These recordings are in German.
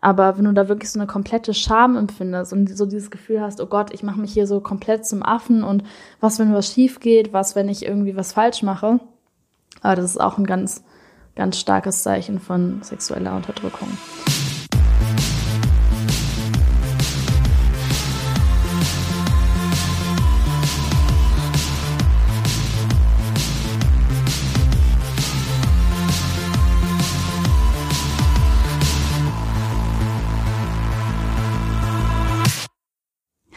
Aber wenn du da wirklich so eine komplette Scham empfindest und so dieses Gefühl hast, oh Gott, ich mache mich hier so komplett zum Affen und was, wenn was schief geht, was, wenn ich irgendwie was falsch mache, aber das ist auch ein ganz, ganz starkes Zeichen von sexueller Unterdrückung.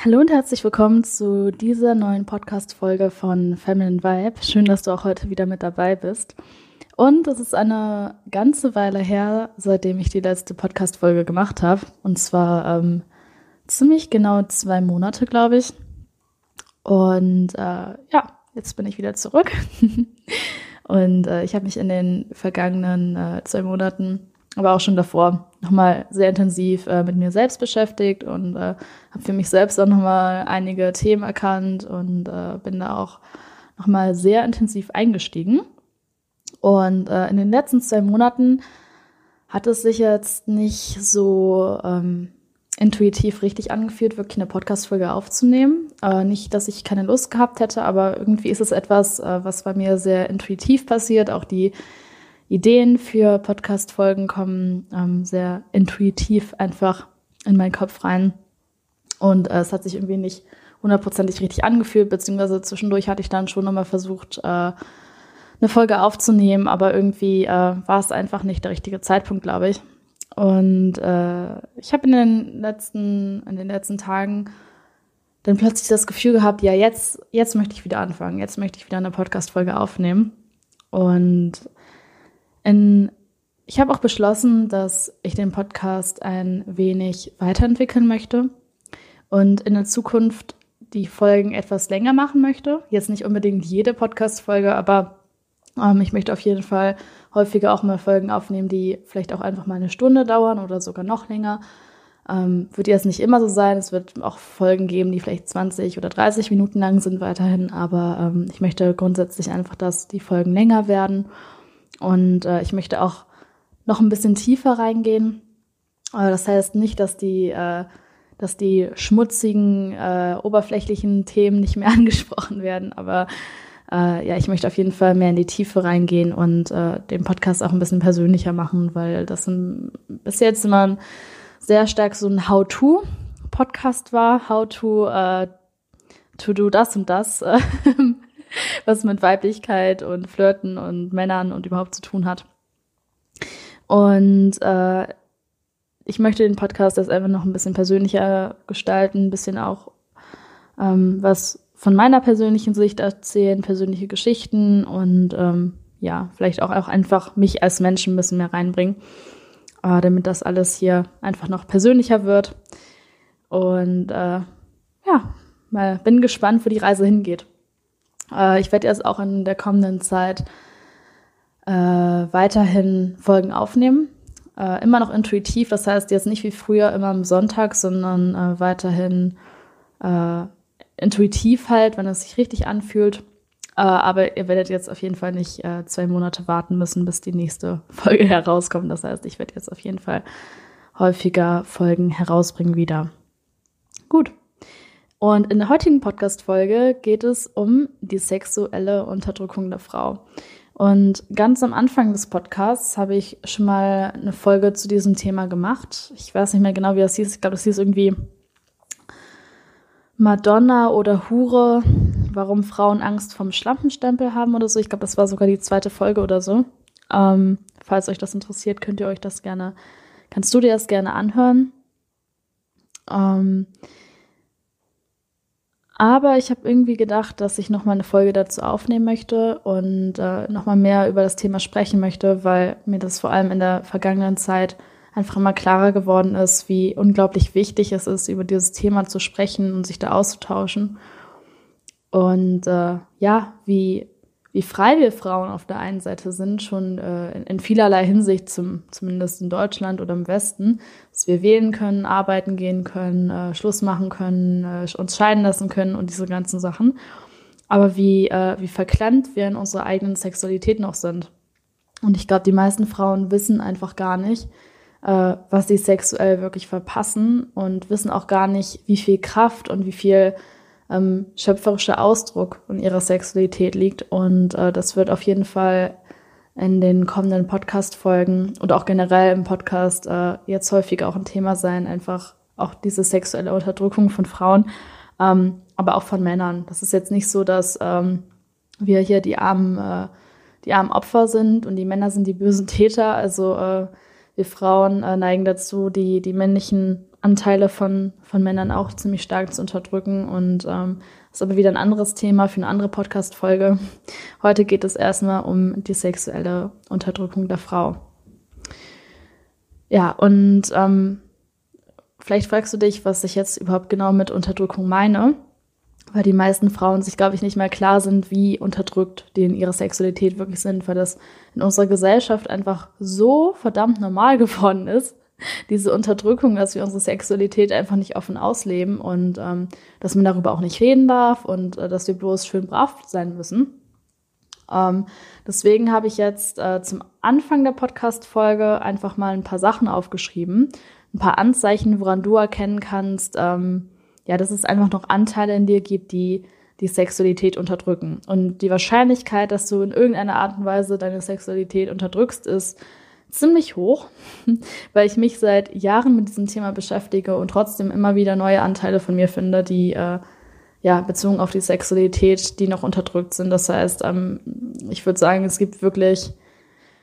Hallo und herzlich willkommen zu dieser neuen Podcast-Folge von Feminine Vibe. Schön, dass du auch heute wieder mit dabei bist. Und es ist eine ganze Weile her, seitdem ich die letzte Podcast-Folge gemacht habe. Und zwar ähm, ziemlich genau zwei Monate, glaube ich. Und äh, ja, jetzt bin ich wieder zurück. und äh, ich habe mich in den vergangenen äh, zwei Monaten aber auch schon davor nochmal sehr intensiv äh, mit mir selbst beschäftigt und äh, habe für mich selbst auch nochmal einige Themen erkannt und äh, bin da auch nochmal sehr intensiv eingestiegen. Und äh, in den letzten zwei Monaten hat es sich jetzt nicht so ähm, intuitiv richtig angefühlt, wirklich eine Podcast-Folge aufzunehmen. Äh, nicht, dass ich keine Lust gehabt hätte, aber irgendwie ist es etwas, äh, was bei mir sehr intuitiv passiert. Auch die Ideen für Podcast-Folgen kommen ähm, sehr intuitiv einfach in meinen Kopf rein. Und äh, es hat sich irgendwie nicht hundertprozentig richtig angefühlt, beziehungsweise zwischendurch hatte ich dann schon nochmal versucht, äh, eine Folge aufzunehmen, aber irgendwie äh, war es einfach nicht der richtige Zeitpunkt, glaube ich. Und äh, ich habe in den letzten, in den letzten Tagen dann plötzlich das Gefühl gehabt, ja, jetzt, jetzt möchte ich wieder anfangen, jetzt möchte ich wieder eine Podcast-Folge aufnehmen. Und in, ich habe auch beschlossen, dass ich den Podcast ein wenig weiterentwickeln möchte und in der Zukunft die Folgen etwas länger machen möchte. Jetzt nicht unbedingt jede Podcast-Folge, aber ähm, ich möchte auf jeden Fall häufiger auch mal Folgen aufnehmen, die vielleicht auch einfach mal eine Stunde dauern oder sogar noch länger. Ähm, wird jetzt nicht immer so sein. Es wird auch Folgen geben, die vielleicht 20 oder 30 Minuten lang sind weiterhin, aber ähm, ich möchte grundsätzlich einfach, dass die Folgen länger werden und äh, ich möchte auch noch ein bisschen tiefer reingehen. Aber das heißt nicht, dass die, äh, dass die schmutzigen, äh, oberflächlichen Themen nicht mehr angesprochen werden. Aber äh, ja, ich möchte auf jeden Fall mehr in die Tiefe reingehen und äh, den Podcast auch ein bisschen persönlicher machen, weil das ein, bis jetzt immer ein, sehr stark so ein How-to-Podcast war. How to, äh, to do das und das. was mit Weiblichkeit und Flirten und Männern und überhaupt zu tun hat. Und äh, ich möchte den Podcast jetzt einfach noch ein bisschen persönlicher gestalten, ein bisschen auch ähm, was von meiner persönlichen Sicht erzählen, persönliche Geschichten und ähm, ja, vielleicht auch, auch einfach mich als Menschen ein bisschen mehr reinbringen, äh, damit das alles hier einfach noch persönlicher wird. Und äh, ja, mal bin gespannt, wo die Reise hingeht. Äh, ich werde jetzt auch in der kommenden Zeit äh, weiterhin Folgen aufnehmen. Äh, immer noch intuitiv, das heißt jetzt nicht wie früher immer am Sonntag, sondern äh, weiterhin äh, intuitiv halt, wenn es sich richtig anfühlt. Äh, aber ihr werdet jetzt auf jeden Fall nicht zwei Monate warten müssen, bis die nächste Folge herauskommt. Das heißt, ich werde jetzt auf jeden Fall häufiger Folgen herausbringen wieder. Gut. Und in der heutigen Podcast-Folge geht es um die sexuelle Unterdrückung der Frau. Und ganz am Anfang des Podcasts habe ich schon mal eine Folge zu diesem Thema gemacht. Ich weiß nicht mehr genau, wie das hieß. Ich glaube, das hieß irgendwie Madonna oder Hure, warum Frauen Angst vom Schlampenstempel haben oder so. Ich glaube, das war sogar die zweite Folge oder so. Ähm, falls euch das interessiert, könnt ihr euch das gerne, kannst du dir das gerne anhören. Ähm, aber ich habe irgendwie gedacht, dass ich nochmal eine Folge dazu aufnehmen möchte und äh, nochmal mehr über das Thema sprechen möchte, weil mir das vor allem in der vergangenen Zeit einfach immer klarer geworden ist, wie unglaublich wichtig es ist, über dieses Thema zu sprechen und sich da auszutauschen. Und äh, ja, wie wie frei wir Frauen auf der einen Seite sind, schon äh, in, in, vielerlei Hinsicht, zum, zumindest in Deutschland oder im Westen, dass wir wählen können, arbeiten gehen können, äh, Schluss machen können, äh, uns scheiden lassen können und diese ganzen Sachen. Aber wie, äh, wie verklemmt wir in unserer eigenen Sexualität noch sind. Und ich glaube, die meisten Frauen wissen einfach gar nicht, äh, was sie sexuell wirklich verpassen und wissen auch gar nicht, wie viel Kraft und wie viel ähm, schöpferischer Ausdruck in ihrer Sexualität liegt. Und äh, das wird auf jeden Fall in den kommenden Podcast-Folgen und auch generell im Podcast äh, jetzt häufig auch ein Thema sein, einfach auch diese sexuelle Unterdrückung von Frauen, ähm, aber auch von Männern. Das ist jetzt nicht so, dass ähm, wir hier die armen, äh, die armen Opfer sind und die Männer sind die bösen Täter. Also äh, wir Frauen äh, neigen dazu, die, die männlichen Anteile von, von Männern auch ziemlich stark zu unterdrücken. Und ähm, ist aber wieder ein anderes Thema für eine andere Podcast-Folge. Heute geht es erstmal um die sexuelle Unterdrückung der Frau. Ja, und ähm, vielleicht fragst du dich, was ich jetzt überhaupt genau mit Unterdrückung meine weil die meisten Frauen sich, glaube ich, nicht mehr klar sind, wie unterdrückt die in ihrer Sexualität wirklich sind, weil das in unserer Gesellschaft einfach so verdammt normal geworden ist, diese Unterdrückung, dass wir unsere Sexualität einfach nicht offen ausleben und ähm, dass man darüber auch nicht reden darf und äh, dass wir bloß schön brav sein müssen. Ähm, deswegen habe ich jetzt äh, zum Anfang der Podcast-Folge einfach mal ein paar Sachen aufgeschrieben, ein paar Anzeichen, woran du erkennen kannst, ähm, ja, dass es einfach noch Anteile in dir gibt, die die Sexualität unterdrücken. Und die Wahrscheinlichkeit, dass du in irgendeiner Art und Weise deine Sexualität unterdrückst, ist ziemlich hoch, weil ich mich seit Jahren mit diesem Thema beschäftige und trotzdem immer wieder neue Anteile von mir finde, die äh, ja bezogen auf die Sexualität, die noch unterdrückt sind. Das heißt, ähm, ich würde sagen, es gibt wirklich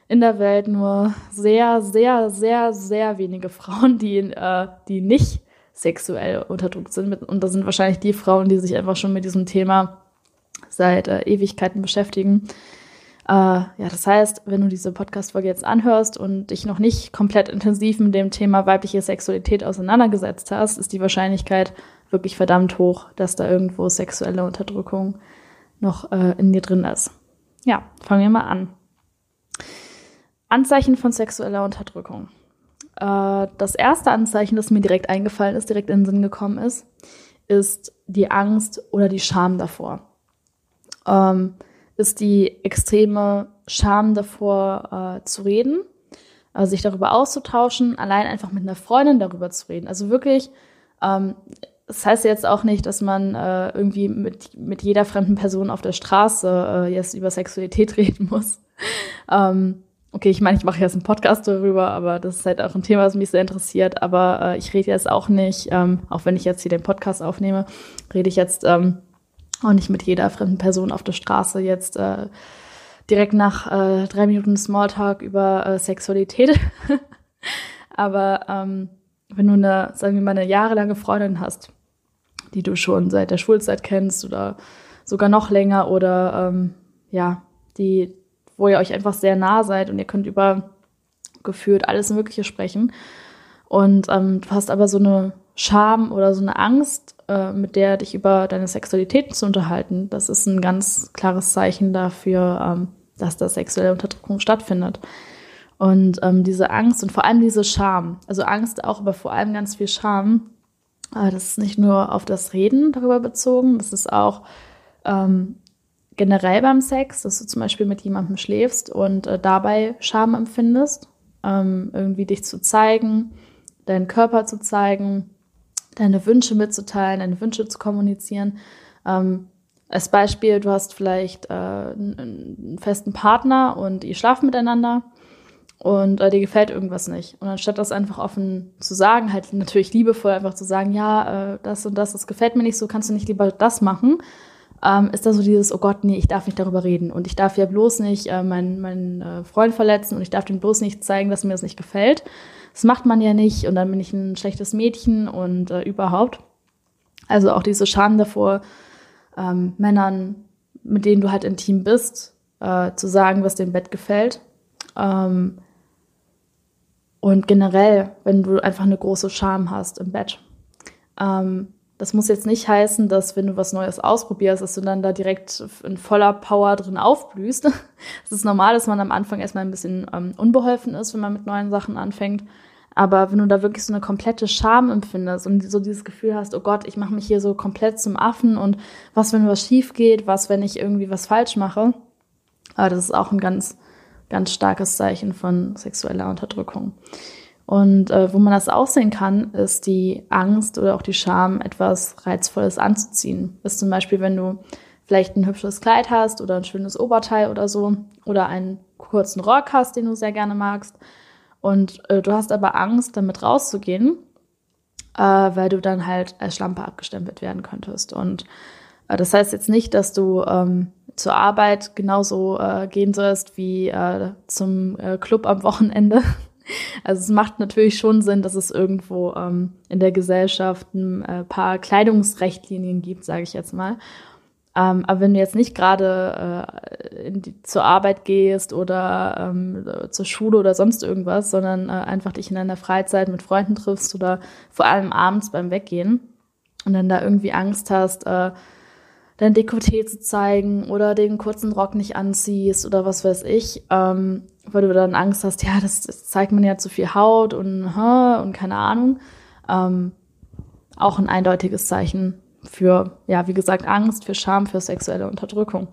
in der Welt nur sehr, sehr, sehr, sehr wenige Frauen, die, äh, die nicht sexuell unterdrückt sind. Und das sind wahrscheinlich die Frauen, die sich einfach schon mit diesem Thema seit äh, Ewigkeiten beschäftigen. Äh, ja, das heißt, wenn du diese Podcast-Folge jetzt anhörst und dich noch nicht komplett intensiv mit dem Thema weibliche Sexualität auseinandergesetzt hast, ist die Wahrscheinlichkeit wirklich verdammt hoch, dass da irgendwo sexuelle Unterdrückung noch äh, in dir drin ist. Ja, fangen wir mal an. Anzeichen von sexueller Unterdrückung. Äh, das erste Anzeichen, das mir direkt eingefallen ist, direkt in den Sinn gekommen ist, ist die Angst oder die Scham davor. Ähm, ist die extreme Scham davor äh, zu reden, also sich darüber auszutauschen, allein einfach mit einer Freundin darüber zu reden. Also wirklich, ähm, das heißt jetzt auch nicht, dass man äh, irgendwie mit, mit jeder fremden Person auf der Straße äh, jetzt über Sexualität reden muss. ähm, okay, ich meine, ich mache jetzt einen Podcast darüber, aber das ist halt auch ein Thema, das mich sehr interessiert. Aber äh, ich rede jetzt auch nicht, ähm, auch wenn ich jetzt hier den Podcast aufnehme, rede ich jetzt ähm, auch nicht mit jeder fremden Person auf der Straße jetzt äh, direkt nach äh, drei Minuten Smalltalk über äh, Sexualität. aber ähm, wenn du eine, sagen wir mal, eine jahrelange Freundin hast, die du schon seit der Schulzeit kennst oder sogar noch länger oder ähm, ja, die wo ihr euch einfach sehr nah seid und ihr könnt über gefühlt alles Mögliche sprechen. Und ähm, du hast aber so eine Scham oder so eine Angst, äh, mit der dich über deine Sexualität zu unterhalten. Das ist ein ganz klares Zeichen dafür, ähm, dass da sexuelle Unterdrückung stattfindet. Und ähm, diese Angst und vor allem diese Scham, also Angst auch, aber vor allem ganz viel Scham, äh, das ist nicht nur auf das Reden darüber bezogen, das ist auch ähm, generell beim Sex, dass du zum Beispiel mit jemandem schläfst und äh, dabei Scham empfindest, ähm, irgendwie dich zu zeigen, deinen Körper zu zeigen, deine Wünsche mitzuteilen, deine Wünsche zu kommunizieren. Ähm, als Beispiel, du hast vielleicht äh, einen festen Partner und ihr schlaft miteinander und äh, dir gefällt irgendwas nicht. Und anstatt das einfach offen zu sagen, halt natürlich liebevoll einfach zu sagen, ja, äh, das und das, das gefällt mir nicht so, kannst du nicht lieber das machen, ähm, ist da so dieses, oh Gott, nee, ich darf nicht darüber reden und ich darf ja bloß nicht äh, meinen, meinen äh, Freund verletzen und ich darf dem bloß nicht zeigen, dass mir das nicht gefällt. Das macht man ja nicht und dann bin ich ein schlechtes Mädchen und äh, überhaupt. Also auch diese Scham davor, ähm, Männern, mit denen du halt intim bist, äh, zu sagen, was dir im Bett gefällt. Ähm, und generell, wenn du einfach eine große Scham hast im Bett. Ähm, das muss jetzt nicht heißen, dass wenn du was Neues ausprobierst, dass du dann da direkt in voller Power drin aufblühst. Es ist normal, dass man am Anfang erstmal ein bisschen ähm, unbeholfen ist, wenn man mit neuen Sachen anfängt. Aber wenn du da wirklich so eine komplette Scham empfindest und so dieses Gefühl hast, oh Gott, ich mache mich hier so komplett zum Affen und was, wenn was schief geht, was, wenn ich irgendwie was falsch mache, aber das ist auch ein ganz, ganz starkes Zeichen von sexueller Unterdrückung. Und äh, wo man das aussehen kann, ist die Angst oder auch die Scham, etwas Reizvolles anzuziehen. Ist zum Beispiel, wenn du vielleicht ein hübsches Kleid hast oder ein schönes Oberteil oder so oder einen kurzen Rock hast, den du sehr gerne magst. Und äh, du hast aber Angst, damit rauszugehen, äh, weil du dann halt als Schlampe abgestempelt werden könntest. Und äh, das heißt jetzt nicht, dass du ähm, zur Arbeit genauso äh, gehen sollst wie äh, zum äh, Club am Wochenende also es macht natürlich schon Sinn, dass es irgendwo ähm, in der Gesellschaft ein paar Kleidungsrechtlinien gibt, sage ich jetzt mal. Ähm, aber wenn du jetzt nicht gerade äh, zur Arbeit gehst oder ähm, zur Schule oder sonst irgendwas, sondern äh, einfach dich in deiner Freizeit mit Freunden triffst oder vor allem abends beim Weggehen und dann da irgendwie Angst hast, äh, dein Dekolleté zu zeigen oder den kurzen Rock nicht anziehst oder was weiß ich, ähm, weil du dann Angst hast, ja, das, das zeigt man ja zu viel Haut und, und keine Ahnung. Ähm, auch ein eindeutiges Zeichen für, ja, wie gesagt, Angst, für Scham, für sexuelle Unterdrückung.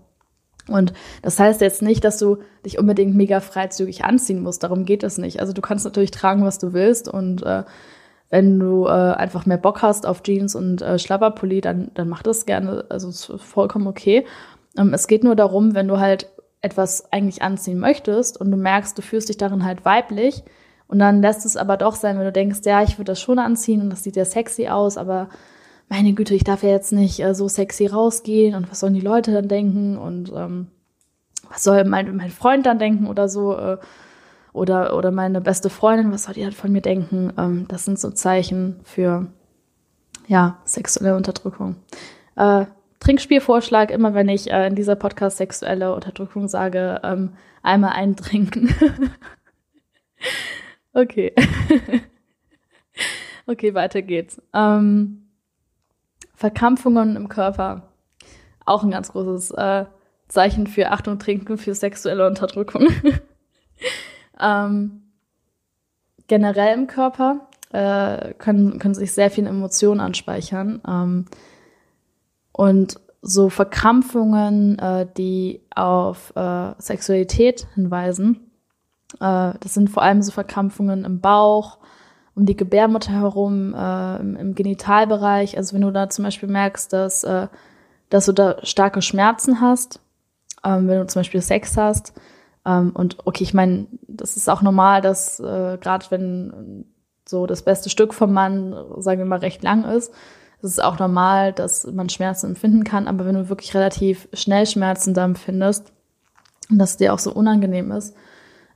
Und das heißt jetzt nicht, dass du dich unbedingt mega freizügig anziehen musst. Darum geht es nicht. Also du kannst natürlich tragen, was du willst und äh, wenn du äh, einfach mehr Bock hast auf Jeans und äh, Schlabberpulli, dann, dann mach das gerne. Also ist vollkommen okay. Ähm, es geht nur darum, wenn du halt etwas eigentlich anziehen möchtest und du merkst, du fühlst dich darin halt weiblich und dann lässt es aber doch sein, wenn du denkst, ja, ich würde das schon anziehen und das sieht ja sexy aus, aber meine Güte, ich darf ja jetzt nicht äh, so sexy rausgehen und was sollen die Leute dann denken und ähm, was soll mein, mein Freund dann denken oder so. Äh, oder, oder meine beste Freundin, was soll die halt von mir denken? Ähm, das sind so Zeichen für, ja, sexuelle Unterdrückung. Äh, Trinkspielvorschlag, immer wenn ich äh, in dieser Podcast sexuelle Unterdrückung sage, ähm, einmal eintrinken. okay. okay, weiter geht's. Ähm, Verkrampfungen im Körper. Auch ein ganz großes äh, Zeichen für Achtung, Trinken, für sexuelle Unterdrückung. Ähm, generell im Körper äh, können, können sich sehr viele Emotionen anspeichern. Ähm, und so Verkrampfungen, äh, die auf äh, Sexualität hinweisen, äh, das sind vor allem so Verkrampfungen im Bauch, um die Gebärmutter herum, äh, im, im, Genitalbereich. Also wenn du da zum Beispiel merkst, dass, äh, dass du da starke Schmerzen hast, ähm, wenn du zum Beispiel Sex hast, ähm, und okay, ich meine, das ist auch normal, dass äh, gerade wenn so das beste Stück vom Mann, sagen wir mal, recht lang ist, es ist auch normal, dass man Schmerzen empfinden kann. Aber wenn du wirklich relativ schnell Schmerzen da empfindest und das dir auch so unangenehm ist,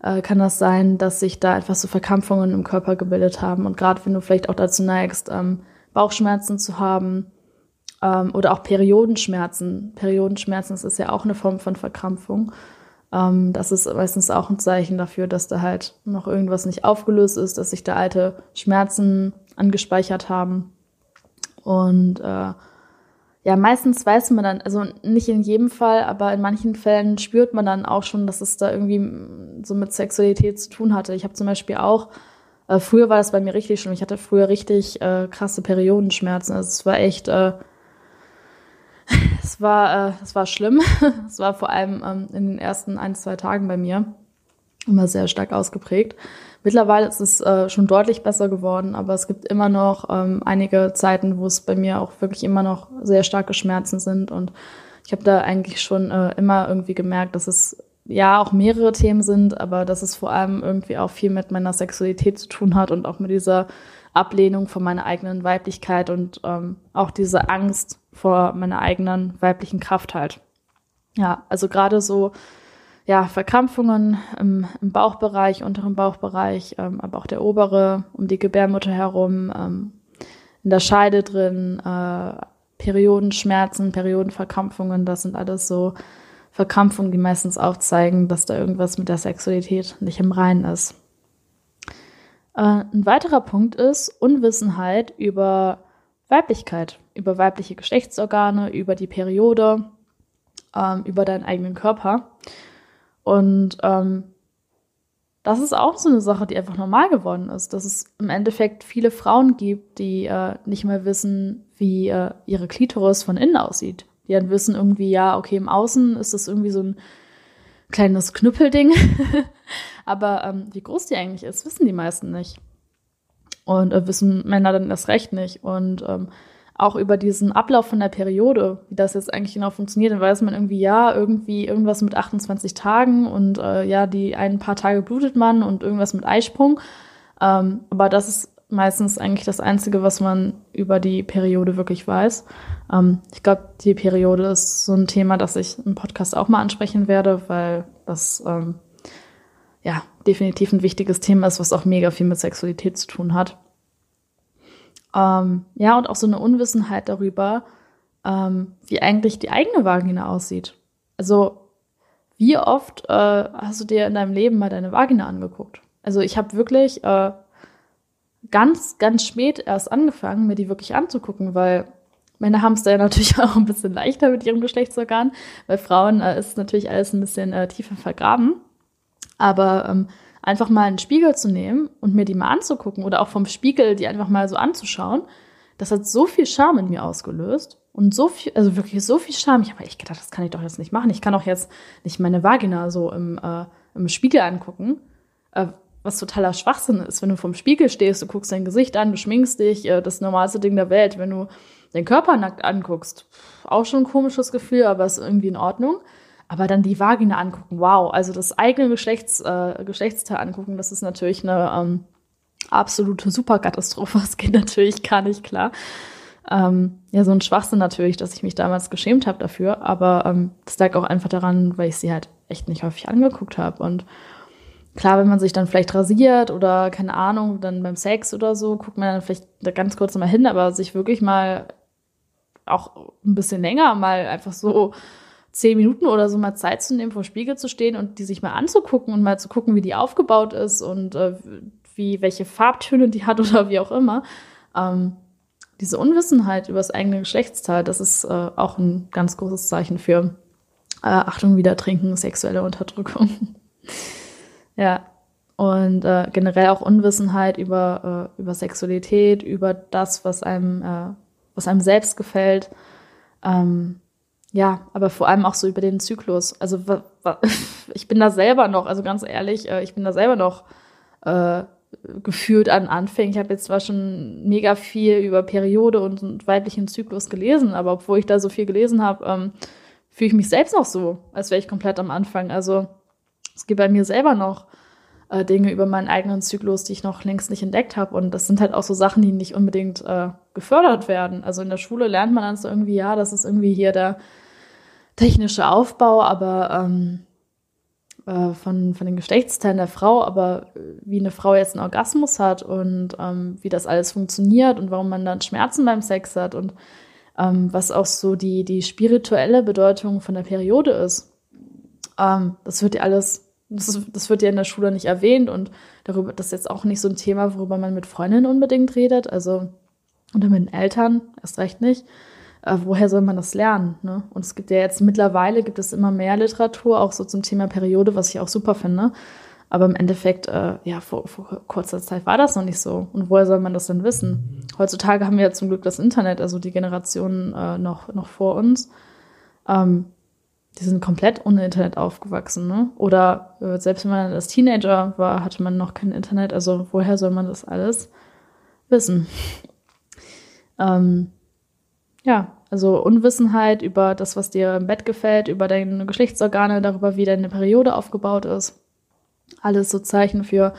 äh, kann das sein, dass sich da einfach so Verkrampfungen im Körper gebildet haben. Und gerade wenn du vielleicht auch dazu neigst, ähm, Bauchschmerzen zu haben ähm, oder auch Periodenschmerzen. Periodenschmerzen, das ist ja auch eine Form von Verkrampfung. Ähm, das ist meistens auch ein Zeichen dafür, dass da halt noch irgendwas nicht aufgelöst ist, dass sich da alte Schmerzen angespeichert haben. Und äh, ja, meistens weiß man dann, also nicht in jedem Fall, aber in manchen Fällen spürt man dann auch schon, dass es da irgendwie so mit Sexualität zu tun hatte. Ich habe zum Beispiel auch, äh, früher war das bei mir richtig schlimm, ich hatte früher richtig äh, krasse Periodenschmerzen. Also es war echt äh, es war, äh, es war schlimm. es war vor allem ähm, in den ersten ein, zwei Tagen bei mir immer sehr stark ausgeprägt. Mittlerweile ist es äh, schon deutlich besser geworden, aber es gibt immer noch ähm, einige Zeiten, wo es bei mir auch wirklich immer noch sehr starke Schmerzen sind. Und ich habe da eigentlich schon äh, immer irgendwie gemerkt, dass es ja auch mehrere Themen sind, aber dass es vor allem irgendwie auch viel mit meiner Sexualität zu tun hat und auch mit dieser Ablehnung von meiner eigenen Weiblichkeit und ähm, auch diese Angst vor meiner eigenen weiblichen Kraft halt. Ja, also gerade so, ja, Verkrampfungen im, im Bauchbereich, unteren Bauchbereich, ähm, aber auch der obere, um die Gebärmutter herum, ähm, in der Scheide drin, äh, Periodenschmerzen, Periodenverkrampfungen, das sind alles so Verkrampfungen, die meistens aufzeigen, dass da irgendwas mit der Sexualität nicht im Reinen ist. Äh, ein weiterer Punkt ist Unwissenheit über Weiblichkeit, über weibliche Geschlechtsorgane, über die Periode, ähm, über deinen eigenen Körper. Und ähm, das ist auch so eine Sache, die einfach normal geworden ist, dass es im Endeffekt viele Frauen gibt, die äh, nicht mal wissen, wie äh, ihre Klitoris von innen aussieht. Die dann wissen irgendwie, ja, okay, im Außen ist das irgendwie so ein kleines Knüppelding. Aber ähm, wie groß die eigentlich ist, wissen die meisten nicht. Und äh, wissen Männer dann erst recht nicht. Und ähm, auch über diesen Ablauf von der Periode, wie das jetzt eigentlich genau funktioniert, dann weiß man irgendwie, ja, irgendwie irgendwas mit 28 Tagen und äh, ja, die ein paar Tage blutet man und irgendwas mit Eisprung. Ähm, aber das ist meistens eigentlich das Einzige, was man über die Periode wirklich weiß. Ähm, ich glaube, die Periode ist so ein Thema, das ich im Podcast auch mal ansprechen werde, weil das ähm, ja definitiv ein wichtiges Thema ist, was auch mega viel mit Sexualität zu tun hat. Ähm, ja, und auch so eine Unwissenheit darüber, ähm, wie eigentlich die eigene Vagina aussieht. Also, wie oft äh, hast du dir in deinem Leben mal deine Vagina angeguckt? Also, ich habe wirklich äh, ganz, ganz spät erst angefangen, mir die wirklich anzugucken, weil Männer haben es da ja natürlich auch ein bisschen leichter mit ihrem Geschlechtsorgan. Bei Frauen äh, ist natürlich alles ein bisschen äh, tiefer vergraben. Aber ähm, einfach mal einen Spiegel zu nehmen und mir die mal anzugucken oder auch vom Spiegel die einfach mal so anzuschauen, das hat so viel Scham in mir ausgelöst und so viel, also wirklich so viel Scham. Ich habe echt gedacht, das kann ich doch jetzt nicht machen. Ich kann doch jetzt nicht meine Vagina so im, äh, im Spiegel angucken. Äh, was totaler Schwachsinn ist, wenn du vom Spiegel stehst, du guckst dein Gesicht an, du schminkst dich, äh, das normalste Ding der Welt. Wenn du deinen Körper nackt anguckst, auch schon ein komisches Gefühl, aber ist irgendwie in Ordnung. Aber dann die Vagina angucken, wow, also das eigene Geschlechts, äh, Geschlechtsteil angucken, das ist natürlich eine ähm, absolute Superkatastrophe. Das geht natürlich gar nicht klar. Ähm, ja, so ein Schwachsinn natürlich, dass ich mich damals geschämt habe dafür. Aber ähm, das lag auch einfach daran, weil ich sie halt echt nicht häufig angeguckt habe. Und klar, wenn man sich dann vielleicht rasiert oder keine Ahnung, dann beim Sex oder so, guckt man dann vielleicht da ganz kurz mal hin, aber sich wirklich mal auch ein bisschen länger mal einfach so zehn Minuten oder so mal Zeit zu nehmen, vor Spiegel zu stehen und die sich mal anzugucken und mal zu gucken, wie die aufgebaut ist und äh, wie, welche Farbtöne die hat oder wie auch immer. Ähm, diese Unwissenheit über das eigene Geschlechtsteil, das ist äh, auch ein ganz großes Zeichen für äh, Achtung, wieder trinken, sexuelle Unterdrückung. ja. Und äh, generell auch Unwissenheit über, äh, über Sexualität, über das, was einem, äh, was einem selbst gefällt. Ähm, ja, aber vor allem auch so über den Zyklus. Also ich bin da selber noch, also ganz ehrlich, äh, ich bin da selber noch äh, gefühlt an Anfängen. Ich habe jetzt zwar schon mega viel über Periode und weiblichen Zyklus gelesen, aber obwohl ich da so viel gelesen habe, ähm, fühle ich mich selbst noch so, als wäre ich komplett am Anfang. Also es gibt bei mir selber noch äh, Dinge über meinen eigenen Zyklus, die ich noch längst nicht entdeckt habe. Und das sind halt auch so Sachen, die nicht unbedingt äh, gefördert werden. Also in der Schule lernt man dann so irgendwie, ja, das ist irgendwie hier der technische Aufbau, aber ähm, äh, von, von den Geschlechtsteilen der Frau, aber wie eine Frau jetzt einen Orgasmus hat und ähm, wie das alles funktioniert und warum man dann Schmerzen beim Sex hat und ähm, was auch so die, die spirituelle Bedeutung von der Periode ist. Ähm, das wird ja alles das, das wird ja in der Schule nicht erwähnt und darüber, das ist jetzt auch nicht so ein Thema, worüber man mit Freundinnen unbedingt redet, also oder mit den Eltern erst recht nicht. Äh, woher soll man das lernen? Ne? Und es gibt ja jetzt mittlerweile gibt es immer mehr Literatur, auch so zum Thema Periode, was ich auch super finde. Aber im Endeffekt, äh, ja, vor, vor kurzer Zeit war das noch nicht so. Und woher soll man das denn wissen? Heutzutage haben wir ja zum Glück das Internet, also die Generationen äh, noch, noch vor uns. Ähm, die sind komplett ohne Internet aufgewachsen, ne? Oder äh, selbst wenn man als Teenager war, hatte man noch kein Internet. Also woher soll man das alles wissen? Ähm, ja, also Unwissenheit über das, was dir im Bett gefällt, über deine Geschlechtsorgane, darüber, wie deine Periode aufgebaut ist. Alles so Zeichen für,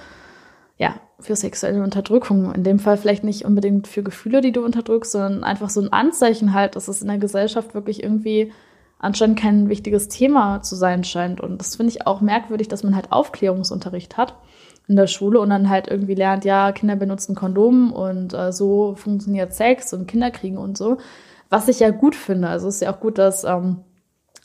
ja, für sexuelle Unterdrückung. In dem Fall vielleicht nicht unbedingt für Gefühle, die du unterdrückst, sondern einfach so ein Anzeichen halt, dass es in der Gesellschaft wirklich irgendwie anscheinend kein wichtiges Thema zu sein scheint. Und das finde ich auch merkwürdig, dass man halt Aufklärungsunterricht hat in der Schule und dann halt irgendwie lernt, ja, Kinder benutzen Kondom und äh, so funktioniert Sex und Kinder kriegen und so. Was ich ja gut finde. Also es ist ja auch gut, dass ähm,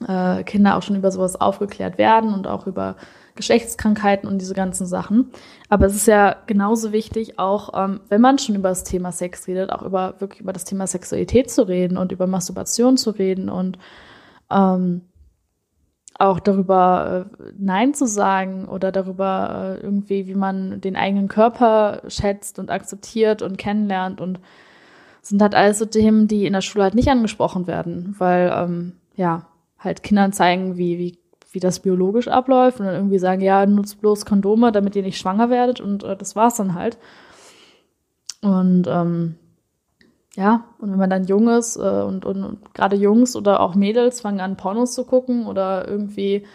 äh, Kinder auch schon über sowas aufgeklärt werden und auch über Geschlechtskrankheiten und diese ganzen Sachen. Aber es ist ja genauso wichtig, auch ähm, wenn man schon über das Thema Sex redet, auch über wirklich über das Thema Sexualität zu reden und über Masturbation zu reden und ähm, auch darüber äh, Nein zu sagen oder darüber äh, irgendwie, wie man den eigenen Körper schätzt und akzeptiert und kennenlernt und sind halt alles so Themen, die in der Schule halt nicht angesprochen werden, weil ähm, ja halt Kindern zeigen, wie wie wie das biologisch abläuft und dann irgendwie sagen, ja nutzt bloß Kondome, damit ihr nicht schwanger werdet und äh, das war's dann halt. Und ähm, ja, und wenn man dann jung ist äh, und, und, und gerade Jungs oder auch Mädels fangen an, Pornos zu gucken oder irgendwie,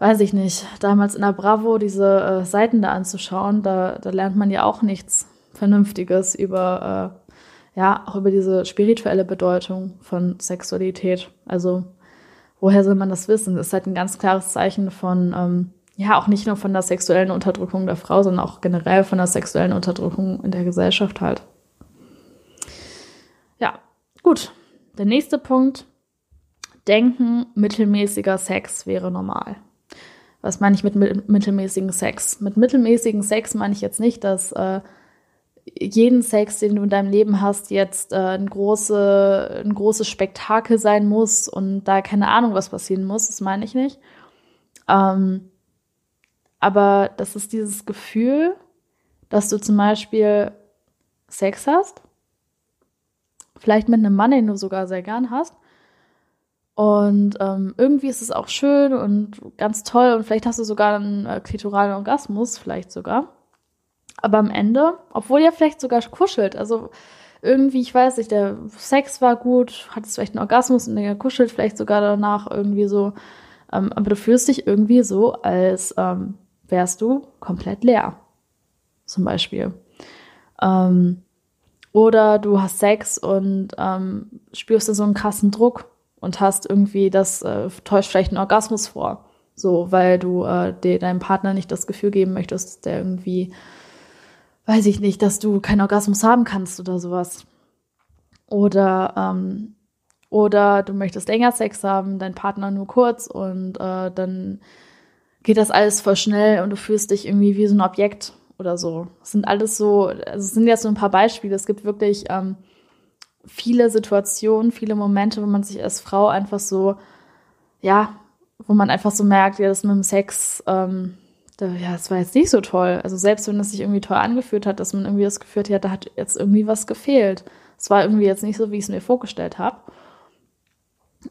weiß ich nicht, damals in der Bravo diese äh, Seiten da anzuschauen, da, da lernt man ja auch nichts Vernünftiges über, äh, ja, auch über diese spirituelle Bedeutung von Sexualität. Also, woher soll man das wissen? Das ist halt ein ganz klares Zeichen von, ähm, ja, auch nicht nur von der sexuellen Unterdrückung der Frau, sondern auch generell von der sexuellen Unterdrückung in der Gesellschaft halt. Ja, gut. Der nächste Punkt. Denken, mittelmäßiger Sex wäre normal. Was meine ich mit mittelmäßigen Sex? Mit mittelmäßigen Sex meine ich jetzt nicht, dass äh, jeden Sex, den du in deinem Leben hast, jetzt äh, ein, große, ein großes Spektakel sein muss und da keine Ahnung, was passieren muss. Das meine ich nicht. Ähm, aber das ist dieses Gefühl, dass du zum Beispiel Sex hast Vielleicht mit einem Mann, den du sogar sehr gern hast. Und ähm, irgendwie ist es auch schön und ganz toll und vielleicht hast du sogar einen äh, klitoralen Orgasmus, vielleicht sogar. Aber am Ende, obwohl ihr vielleicht sogar kuschelt, also irgendwie, ich weiß nicht, der Sex war gut, hattest vielleicht einen Orgasmus und der kuschelt vielleicht sogar danach irgendwie so. Ähm, aber du fühlst dich irgendwie so, als ähm, wärst du komplett leer. Zum Beispiel. Ähm, oder du hast Sex und ähm, spürst so einen krassen Druck und hast irgendwie das, äh, täuscht vielleicht einen Orgasmus vor. So, weil du äh, dir deinem Partner nicht das Gefühl geben möchtest, dass der irgendwie, weiß ich nicht, dass du keinen Orgasmus haben kannst oder sowas. Oder, ähm, oder du möchtest länger Sex haben, dein Partner nur kurz und äh, dann geht das alles voll schnell und du fühlst dich irgendwie wie so ein Objekt oder so. Das sind alles so, also es sind jetzt nur ein paar Beispiele. Es gibt wirklich ähm, viele Situationen, viele Momente, wo man sich als Frau einfach so, ja, wo man einfach so merkt, ja, das mit dem Sex, ähm, ja, das war jetzt nicht so toll. Also selbst wenn es sich irgendwie toll angefühlt hat, dass man irgendwie das Gefühl hat, da hat jetzt irgendwie was gefehlt. Es war irgendwie jetzt nicht so, wie ich es mir vorgestellt habe.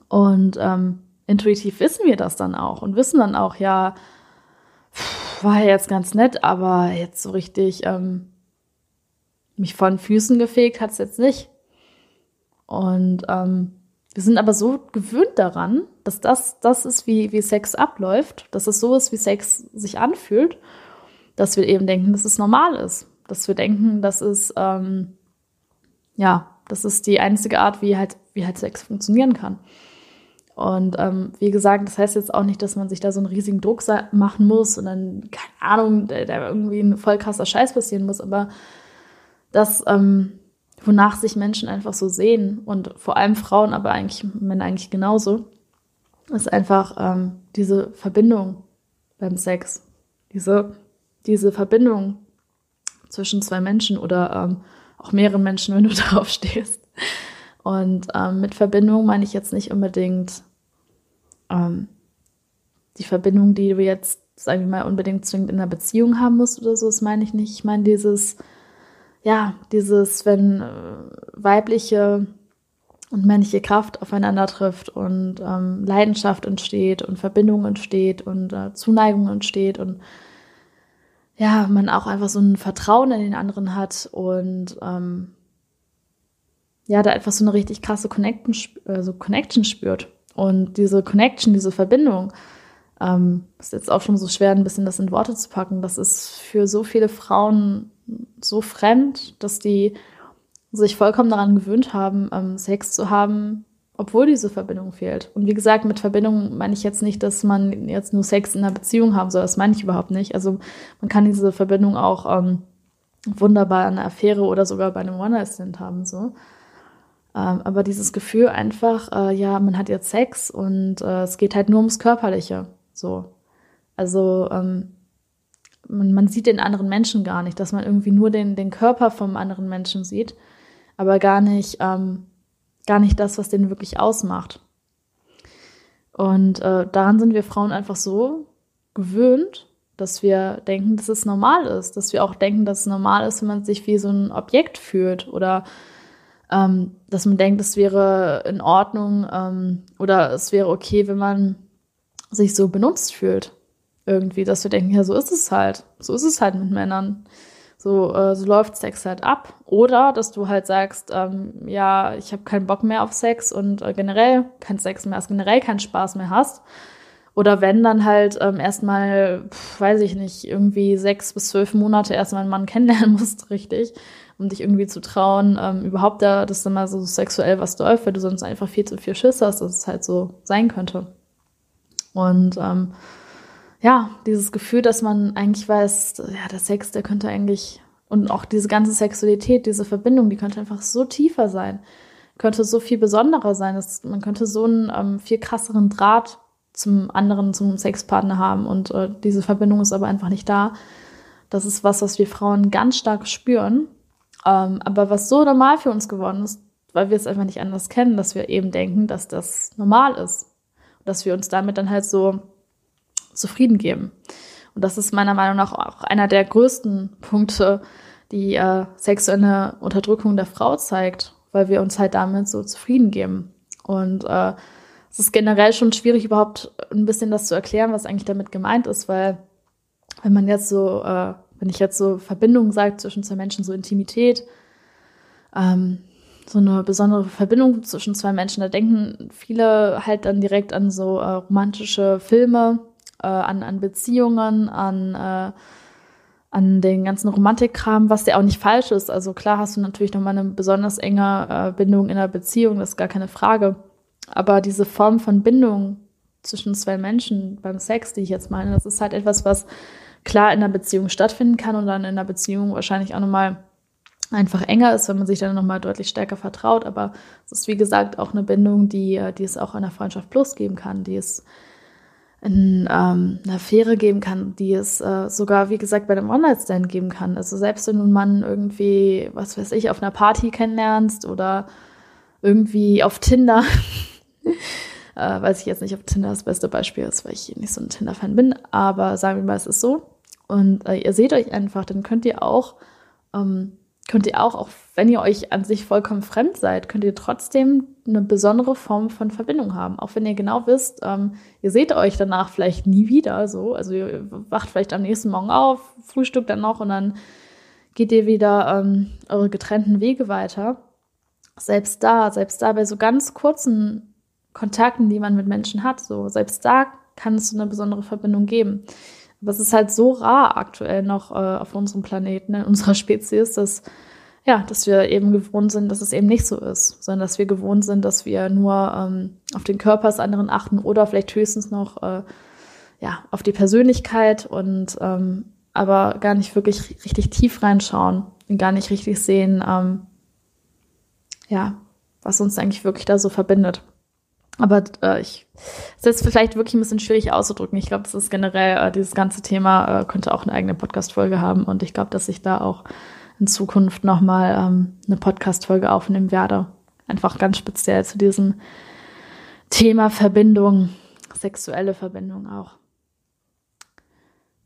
Und ähm, intuitiv wissen wir das dann auch und wissen dann auch, ja, war jetzt ganz nett, aber jetzt so richtig ähm, mich von Füßen gefegt hat es jetzt nicht. Und ähm, wir sind aber so gewöhnt daran, dass das das ist, wie, wie Sex abläuft, dass es so ist, wie Sex sich anfühlt, dass wir eben denken, dass es normal ist. Dass wir denken, dass es, ähm, ja, das ist die einzige Art, wie halt, wie halt Sex funktionieren kann. Und ähm, wie gesagt, das heißt jetzt auch nicht, dass man sich da so einen riesigen Druck machen muss und dann, keine Ahnung, da, irgendwie ein voll krasser Scheiß passieren muss, aber das, ähm, wonach sich Menschen einfach so sehen und vor allem Frauen, aber eigentlich Männer eigentlich genauso, ist einfach ähm, diese Verbindung beim Sex. Diese, diese Verbindung zwischen zwei Menschen oder ähm, auch mehreren Menschen, wenn du darauf stehst. Und ähm, mit Verbindung meine ich jetzt nicht unbedingt ähm, die Verbindung, die du jetzt, sagen wir mal, unbedingt zwingend in einer Beziehung haben musst oder so, das meine ich nicht. Ich meine dieses, ja, dieses, wenn äh, weibliche und männliche Kraft aufeinander trifft und ähm, Leidenschaft entsteht und Verbindung entsteht und äh, Zuneigung entsteht und ja, man auch einfach so ein Vertrauen in den anderen hat und ähm, ja, da einfach so eine richtig krasse Connection, also Connection spürt. Und diese Connection, diese Verbindung, ähm, ist jetzt auch schon so schwer, ein bisschen das in Worte zu packen. Das ist für so viele Frauen so fremd, dass die sich vollkommen daran gewöhnt haben, ähm, Sex zu haben, obwohl diese Verbindung fehlt. Und wie gesagt, mit Verbindung meine ich jetzt nicht, dass man jetzt nur Sex in einer Beziehung haben soll. Das meine ich überhaupt nicht. Also man kann diese Verbindung auch ähm, wunderbar in einer Affäre oder sogar bei einem One-Night-Stand haben. So. Ähm, aber dieses Gefühl einfach, äh, ja, man hat jetzt Sex und äh, es geht halt nur ums Körperliche. So. Also ähm, man, man sieht den anderen Menschen gar nicht, dass man irgendwie nur den, den Körper vom anderen Menschen sieht, aber gar nicht, ähm, gar nicht das, was den wirklich ausmacht. Und äh, daran sind wir Frauen einfach so gewöhnt, dass wir denken, dass es normal ist, dass wir auch denken, dass es normal ist, wenn man sich wie so ein Objekt fühlt oder ähm, dass man denkt, es wäre in Ordnung ähm, oder es wäre okay, wenn man sich so benutzt fühlt. Irgendwie, dass wir denken, ja, so ist es halt. So ist es halt mit Männern. So, äh, so läuft Sex halt ab. Oder dass du halt sagst, ähm, ja, ich habe keinen Bock mehr auf Sex und äh, generell kein Sex mehr, hast generell keinen Spaß mehr hast. Oder wenn dann halt ähm, erstmal, weiß ich nicht, irgendwie sechs bis zwölf Monate erstmal einen Mann kennenlernen musst, richtig, um dich irgendwie zu trauen, ähm, überhaupt da, dass dann mal so sexuell was läuft, weil du sonst einfach viel zu viel Schiss hast, dass es halt so sein könnte. Und ähm, ja, dieses Gefühl, dass man eigentlich weiß, ja, der Sex, der könnte eigentlich, und auch diese ganze Sexualität, diese Verbindung, die könnte einfach so tiefer sein, könnte so viel besonderer sein. Dass man könnte so einen ähm, viel krasseren Draht zum anderen, zum Sexpartner haben und äh, diese Verbindung ist aber einfach nicht da. Das ist was, was wir Frauen ganz stark spüren, ähm, aber was so normal für uns geworden ist, weil wir es einfach nicht anders kennen, dass wir eben denken, dass das normal ist. Dass wir uns damit dann halt so zufrieden geben. Und das ist meiner Meinung nach auch einer der größten Punkte, die äh, sexuelle Unterdrückung der Frau zeigt, weil wir uns halt damit so zufrieden geben. Und äh, es ist generell schon schwierig, überhaupt ein bisschen das zu erklären, was eigentlich damit gemeint ist, weil wenn man jetzt so, äh, wenn ich jetzt so Verbindung sage zwischen zwei Menschen, so Intimität, ähm, so eine besondere Verbindung zwischen zwei Menschen, da denken viele halt dann direkt an so äh, romantische Filme äh, an, an Beziehungen, an, äh, an den ganzen Romantikkram, was ja auch nicht falsch ist. Also klar hast du natürlich nochmal eine besonders enge äh, Bindung in der Beziehung, das ist gar keine Frage. Aber diese Form von Bindung zwischen zwei Menschen beim Sex, die ich jetzt meine, das ist halt etwas, was klar in einer Beziehung stattfinden kann und dann in einer Beziehung wahrscheinlich auch nochmal einfach enger ist, wenn man sich dann nochmal deutlich stärker vertraut. Aber es ist, wie gesagt, auch eine Bindung, die, die es auch in der Freundschaft Plus geben kann, die es in ähm, eine Affäre geben kann, die es äh, sogar, wie gesagt, bei einem One-Night-Stand geben kann. Also selbst wenn du einen Mann irgendwie, was weiß ich, auf einer Party kennenlernst oder irgendwie auf Tinder, äh, weiß ich jetzt nicht, ob Tinder das beste Beispiel ist, weil ich nicht so ein Tinder-Fan bin, aber sagen wir mal, es ist so. Und äh, ihr seht euch einfach, dann könnt ihr auch ähm, könnt ihr auch, auch wenn ihr euch an sich vollkommen fremd seid, könnt ihr trotzdem eine besondere Form von Verbindung haben. Auch wenn ihr genau wisst, ähm, ihr seht euch danach vielleicht nie wieder so. Also ihr wacht vielleicht am nächsten Morgen auf, frühstückt dann noch und dann geht ihr wieder ähm, eure getrennten Wege weiter. Selbst da, selbst da bei so ganz kurzen Kontakten, die man mit Menschen hat, so selbst da kann es so eine besondere Verbindung geben. Aber ist halt so rar aktuell noch äh, auf unserem Planeten, in unserer Spezies, dass, ja, dass wir eben gewohnt sind, dass es eben nicht so ist, sondern dass wir gewohnt sind, dass wir nur ähm, auf den Körper des anderen achten oder vielleicht höchstens noch äh, ja, auf die Persönlichkeit und ähm, aber gar nicht wirklich richtig tief reinschauen und gar nicht richtig sehen, ähm, ja, was uns eigentlich wirklich da so verbindet. Aber äh, ich ist jetzt vielleicht wirklich ein bisschen schwierig auszudrücken. Ich glaube, das ist generell, äh, dieses ganze Thema äh, könnte auch eine eigene Podcast-Folge haben. Und ich glaube, dass ich da auch in Zukunft nochmal ähm, eine Podcast-Folge aufnehmen werde. Einfach ganz speziell zu diesem Thema Verbindung, sexuelle Verbindung auch.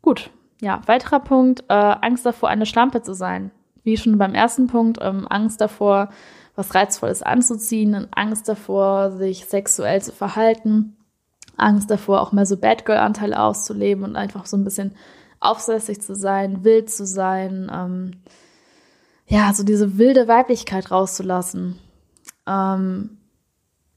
Gut, ja, weiterer Punkt, äh, Angst davor, eine Schlampe zu sein. Wie schon beim ersten Punkt, ähm, Angst davor, was Reizvolles anzuziehen, Angst davor, sich sexuell zu verhalten, Angst davor, auch mal so Bad Girl-Anteile auszuleben und einfach so ein bisschen aufsässig zu sein, wild zu sein, ähm, ja, so diese wilde Weiblichkeit rauszulassen. Ähm,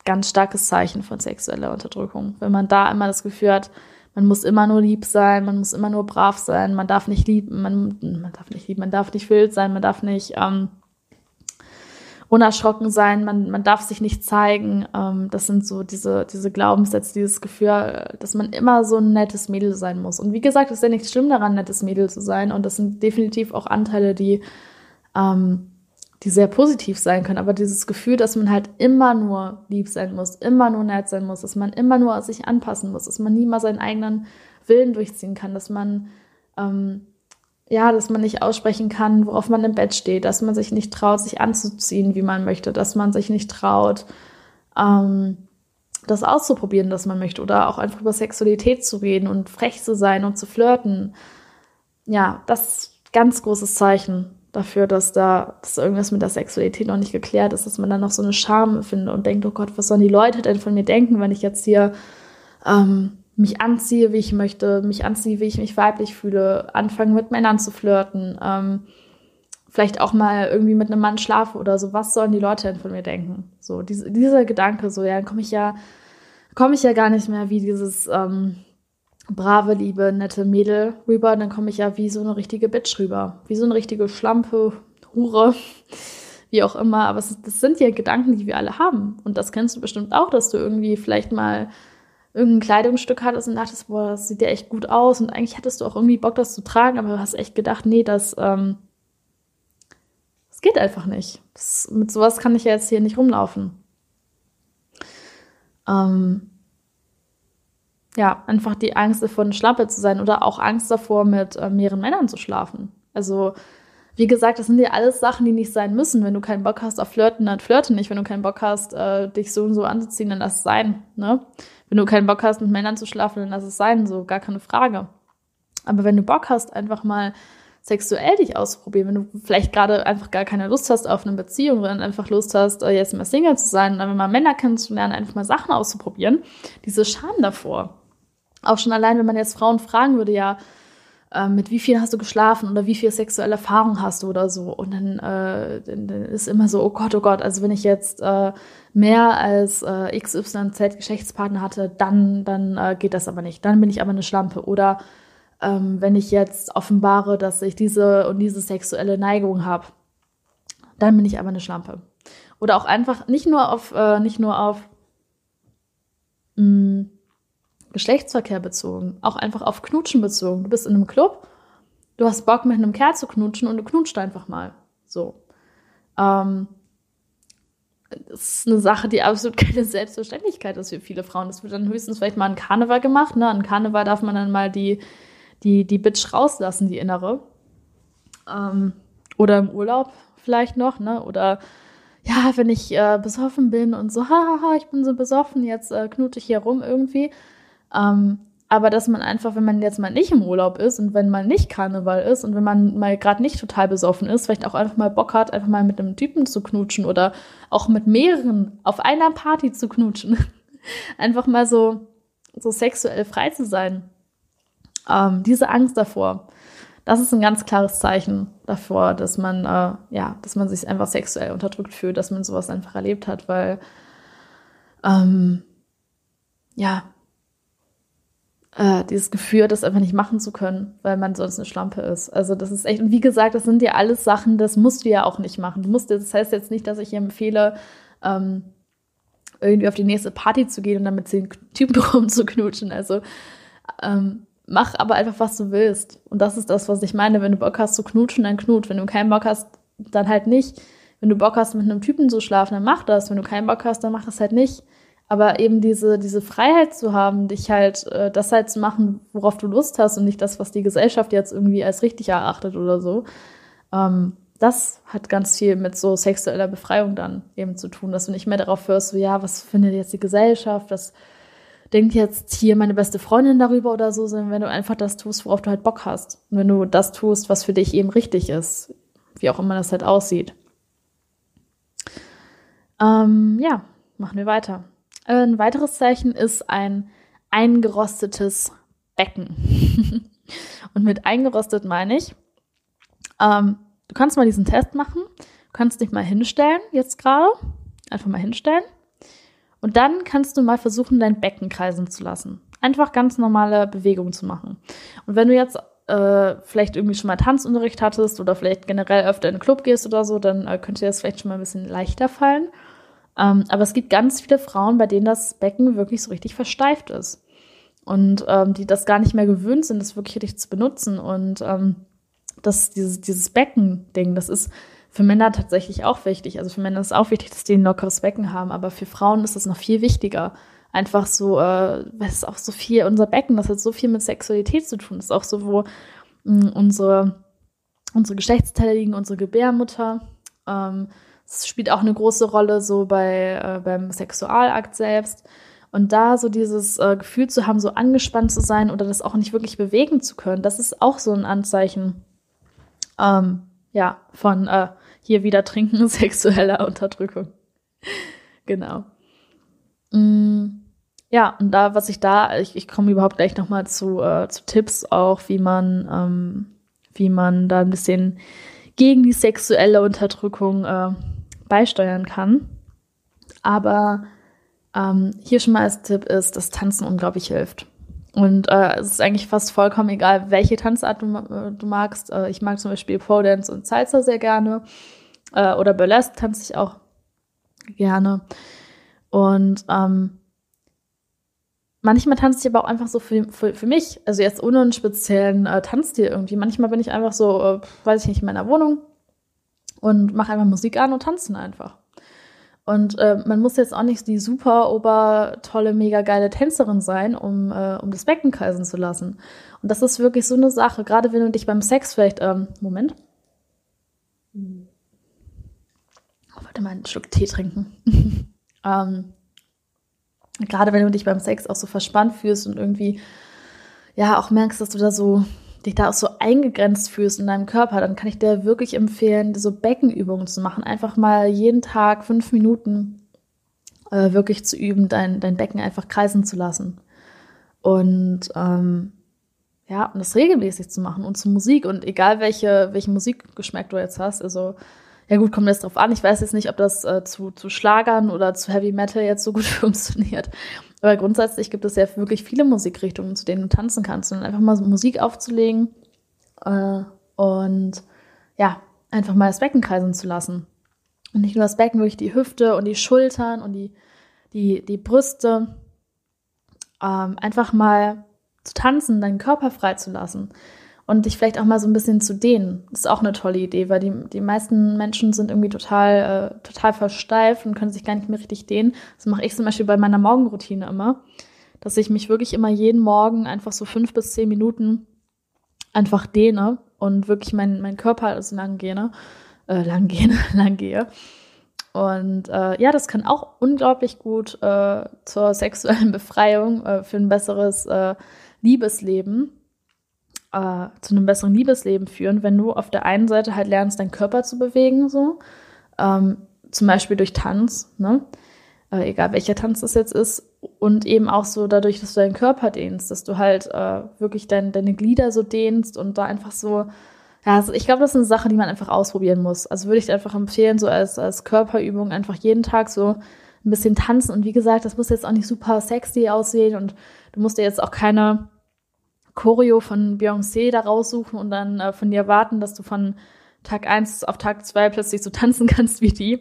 ganz starkes Zeichen von sexueller Unterdrückung. Wenn man da immer das Gefühl hat, man muss immer nur lieb sein, man muss immer nur brav sein, man darf nicht lieben, man, man darf nicht lieben, man darf nicht wild sein, man darf nicht ähm, unerschrocken sein, man, man darf sich nicht zeigen. Ähm, das sind so diese, diese Glaubenssätze, dieses Gefühl, dass man immer so ein nettes Mädel sein muss. Und wie gesagt, ist ja nichts schlimm daran, nettes Mädel zu sein. Und das sind definitiv auch Anteile, die, ähm, die sehr positiv sein können. Aber dieses Gefühl, dass man halt immer nur lieb sein muss, immer nur nett sein muss, dass man immer nur sich anpassen muss, dass man nie mal seinen eigenen Willen durchziehen kann, dass man ähm, ja, dass man nicht aussprechen kann, worauf man im Bett steht, dass man sich nicht traut, sich anzuziehen, wie man möchte, dass man sich nicht traut, ähm, das auszuprobieren, das man möchte, oder auch einfach über Sexualität zu reden und frech zu sein und zu flirten. Ja, das ist ganz großes Zeichen dafür, dass da dass irgendwas mit der Sexualität noch nicht geklärt ist, dass man dann noch so eine Scham findet und denkt, oh Gott, was sollen die Leute denn von mir denken, wenn ich jetzt hier ähm, mich anziehe, wie ich möchte, mich anziehe, wie ich mich weiblich fühle, anfangen mit Männern zu flirten, ähm, vielleicht auch mal irgendwie mit einem Mann schlafe oder so, was sollen die Leute denn von mir denken? So, diese, dieser Gedanke, so, ja, dann komme ich ja, komme ich ja gar nicht mehr wie dieses ähm, brave, liebe, nette Mädel rüber, dann komme ich ja wie so eine richtige Bitch rüber. Wie so eine richtige Schlampe, Hure, wie auch immer. Aber das sind ja Gedanken, die wir alle haben. Und das kennst du bestimmt auch, dass du irgendwie vielleicht mal irgendein Kleidungsstück hattest und dachtest, boah, das sieht ja echt gut aus. Und eigentlich hattest du auch irgendwie Bock, das zu tragen, aber du hast echt gedacht, nee, das, ähm, das geht einfach nicht. Das, mit sowas kann ich ja jetzt hier nicht rumlaufen. Ähm, ja, einfach die Angst davor, eine Schlampe zu sein oder auch Angst davor, mit äh, mehreren Männern zu schlafen. Also, wie gesagt, das sind ja alles Sachen, die nicht sein müssen. Wenn du keinen Bock hast auf Flirten, dann flirte nicht. Wenn du keinen Bock hast, äh, dich so und so anzuziehen, dann lass es sein. Ne? Wenn du keinen Bock hast, mit Männern zu schlafen, dann lass es sein. So, gar keine Frage. Aber wenn du Bock hast, einfach mal sexuell dich auszuprobieren, wenn du vielleicht gerade einfach gar keine Lust hast auf eine Beziehung, sondern einfach Lust hast, äh, jetzt mal Single zu sein und dann mal Männer kennenzulernen, einfach mal Sachen auszuprobieren, diese Scham davor, auch schon allein, wenn man jetzt Frauen fragen würde, ja, äh, mit wie viel hast du geschlafen oder wie viel sexuelle Erfahrung hast du oder so. Und dann, äh, dann, dann ist immer so, oh Gott, oh Gott, also wenn ich jetzt äh, mehr als äh, XYZ Geschlechtspartner hatte, dann, dann äh, geht das aber nicht. Dann bin ich aber eine Schlampe. Oder ähm, wenn ich jetzt offenbare, dass ich diese und diese sexuelle Neigung habe, dann bin ich aber eine Schlampe. Oder auch einfach nicht nur auf, äh, nicht nur auf mh, mm, Geschlechtsverkehr bezogen, auch einfach auf Knutschen bezogen. Du bist in einem Club, du hast Bock mit einem Kerl zu knutschen und du knutscht einfach mal. So. Ähm, das ist eine Sache, die absolut keine Selbstverständlichkeit ist für viele Frauen. Das wird dann höchstens vielleicht mal an Karneval gemacht. Ne? An Karneval darf man dann mal die, die, die Bitch rauslassen, die innere. Ähm, oder im Urlaub vielleicht noch, ne? Oder ja, wenn ich äh, besoffen bin und so, hahaha, ich bin so besoffen, jetzt äh, knute ich hier rum irgendwie. Ähm, aber dass man einfach, wenn man jetzt mal nicht im Urlaub ist und wenn mal nicht Karneval ist und wenn man mal gerade nicht total besoffen ist, vielleicht auch einfach mal Bock hat, einfach mal mit einem Typen zu knutschen oder auch mit mehreren auf einer Party zu knutschen. einfach mal so, so sexuell frei zu sein. Ähm, diese Angst davor, das ist ein ganz klares Zeichen davor, dass man, äh, ja, dass man sich einfach sexuell unterdrückt fühlt, dass man sowas einfach erlebt hat, weil, ähm, ja, äh, dieses Gefühl, das einfach nicht machen zu können, weil man sonst eine Schlampe ist. Also das ist echt, und wie gesagt, das sind ja alles Sachen, das musst du ja auch nicht machen. Du musst, das heißt jetzt nicht, dass ich empfehle, ähm, irgendwie auf die nächste Party zu gehen und dann mit zehn Typen rumzuknutschen. Also ähm, mach aber einfach, was du willst. Und das ist das, was ich meine. Wenn du Bock hast zu knutschen, dann knut. Wenn du keinen Bock hast, dann halt nicht. Wenn du Bock hast, mit einem Typen zu schlafen, dann mach das. Wenn du keinen Bock hast, dann mach das halt nicht. Aber eben diese, diese Freiheit zu haben, dich halt, äh, das halt zu machen, worauf du Lust hast und nicht das, was die Gesellschaft jetzt irgendwie als richtig erachtet oder so. Ähm, das hat ganz viel mit so sexueller Befreiung dann eben zu tun, dass du nicht mehr darauf hörst, so, ja, was findet jetzt die Gesellschaft, was denkt jetzt hier meine beste Freundin darüber oder so, sondern wenn du einfach das tust, worauf du halt Bock hast. Und wenn du das tust, was für dich eben richtig ist, wie auch immer das halt aussieht. Ähm, ja, machen wir weiter. Ein weiteres Zeichen ist ein eingerostetes Becken. Und mit eingerostet meine ich, ähm, du kannst mal diesen Test machen, du kannst dich mal hinstellen, jetzt gerade, einfach mal hinstellen. Und dann kannst du mal versuchen, dein Becken kreisen zu lassen. Einfach ganz normale Bewegungen zu machen. Und wenn du jetzt äh, vielleicht irgendwie schon mal Tanzunterricht hattest oder vielleicht generell öfter in den Club gehst oder so, dann äh, könnte dir das vielleicht schon mal ein bisschen leichter fallen. Ähm, aber es gibt ganz viele Frauen, bei denen das Becken wirklich so richtig versteift ist. Und ähm, die das gar nicht mehr gewöhnt sind, das wirklich richtig zu benutzen. Und ähm, das, dieses, dieses Becken-Ding, das ist für Männer tatsächlich auch wichtig. Also für Männer ist es auch wichtig, dass die ein lockeres Becken haben, aber für Frauen ist das noch viel wichtiger. Einfach so, äh, weil es auch so viel, unser Becken, das hat so viel mit Sexualität zu tun. Das ist auch so, wo mh, mm, unsere, unsere Geschlechtsteile liegen, unsere Gebärmutter. Ähm, es spielt auch eine große Rolle so bei, äh, beim Sexualakt selbst. Und da so dieses äh, Gefühl zu haben, so angespannt zu sein oder das auch nicht wirklich bewegen zu können, das ist auch so ein Anzeichen, ähm, ja, von äh, hier wieder trinken, sexueller Unterdrückung. genau. Mm, ja, und da, was ich da, ich, ich komme überhaupt gleich nochmal zu, äh, zu Tipps auch, wie man, ähm, wie man da ein bisschen gegen die sexuelle Unterdrückung äh, beisteuern kann. Aber ähm, hier schon mal als Tipp ist, dass Tanzen unglaublich hilft. Und äh, es ist eigentlich fast vollkommen egal, welche Tanzart du, du magst. Äh, ich mag zum Beispiel Pole Dance und Salsa sehr gerne. Äh, oder Burlesque tanze ich auch gerne. Und ähm, manchmal tanze ich aber auch einfach so für, für, für mich. Also jetzt ohne einen speziellen äh, Tanzstil irgendwie. Manchmal bin ich einfach so, äh, weiß ich nicht, in meiner Wohnung und mache einfach Musik an und tanzen einfach. Und äh, man muss jetzt auch nicht die super ober tolle, mega geile Tänzerin sein, um, äh, um das Becken kreisen zu lassen. Und das ist wirklich so eine Sache, gerade wenn du dich beim Sex vielleicht, ähm, Moment. Oh, warte mal einen Schluck Tee trinken. ähm, gerade wenn du dich beim Sex auch so verspannt fühlst und irgendwie, ja, auch merkst, dass du da so dich da auch so eingegrenzt fühlst in deinem Körper, dann kann ich dir wirklich empfehlen, so Beckenübungen zu machen. Einfach mal jeden Tag fünf Minuten äh, wirklich zu üben, dein, dein Becken einfach kreisen zu lassen. Und ähm, ja, und das regelmäßig zu machen und zu Musik und egal welche, welche Musikgeschmack du jetzt hast, also ja gut, kommt jetzt drauf an. Ich weiß jetzt nicht, ob das äh, zu, zu Schlagern oder zu Heavy Metal jetzt so gut funktioniert. Aber grundsätzlich gibt es ja wirklich viele Musikrichtungen, zu denen du tanzen kannst. Und einfach mal so Musik aufzulegen äh, und ja, einfach mal das Becken kreisen zu lassen. Und nicht nur das Becken, wirklich die Hüfte und die Schultern und die, die, die Brüste. Ähm, einfach mal zu tanzen, deinen Körper freizulassen und dich vielleicht auch mal so ein bisschen zu dehnen. Das ist auch eine tolle Idee, weil die, die meisten Menschen sind irgendwie total, äh, total versteift und können sich gar nicht mehr richtig dehnen. Das mache ich zum Beispiel bei meiner Morgenroutine immer, dass ich mich wirklich immer jeden Morgen einfach so fünf bis zehn Minuten einfach dehne und wirklich meinen mein Körper also lang gehe, äh, lang gehe, lang gehe. Und äh, ja, das kann auch unglaublich gut äh, zur sexuellen Befreiung, äh, für ein besseres äh, Liebesleben äh, zu einem besseren Liebesleben führen, wenn du auf der einen Seite halt lernst, deinen Körper zu bewegen, so, ähm, zum Beispiel durch Tanz, ne? Äh, egal welcher Tanz das jetzt ist, und eben auch so dadurch, dass du deinen Körper dehnst, dass du halt äh, wirklich dein, deine Glieder so dehnst und da einfach so, ja, also ich glaube, das ist eine Sache, die man einfach ausprobieren muss. Also würde ich dir einfach empfehlen, so als, als Körperübung einfach jeden Tag so ein bisschen tanzen. Und wie gesagt, das muss jetzt auch nicht super sexy aussehen und du musst dir jetzt auch keine Choreo von Beyoncé da raussuchen und dann äh, von dir erwarten, dass du von Tag 1 auf Tag 2 plötzlich so tanzen kannst wie die.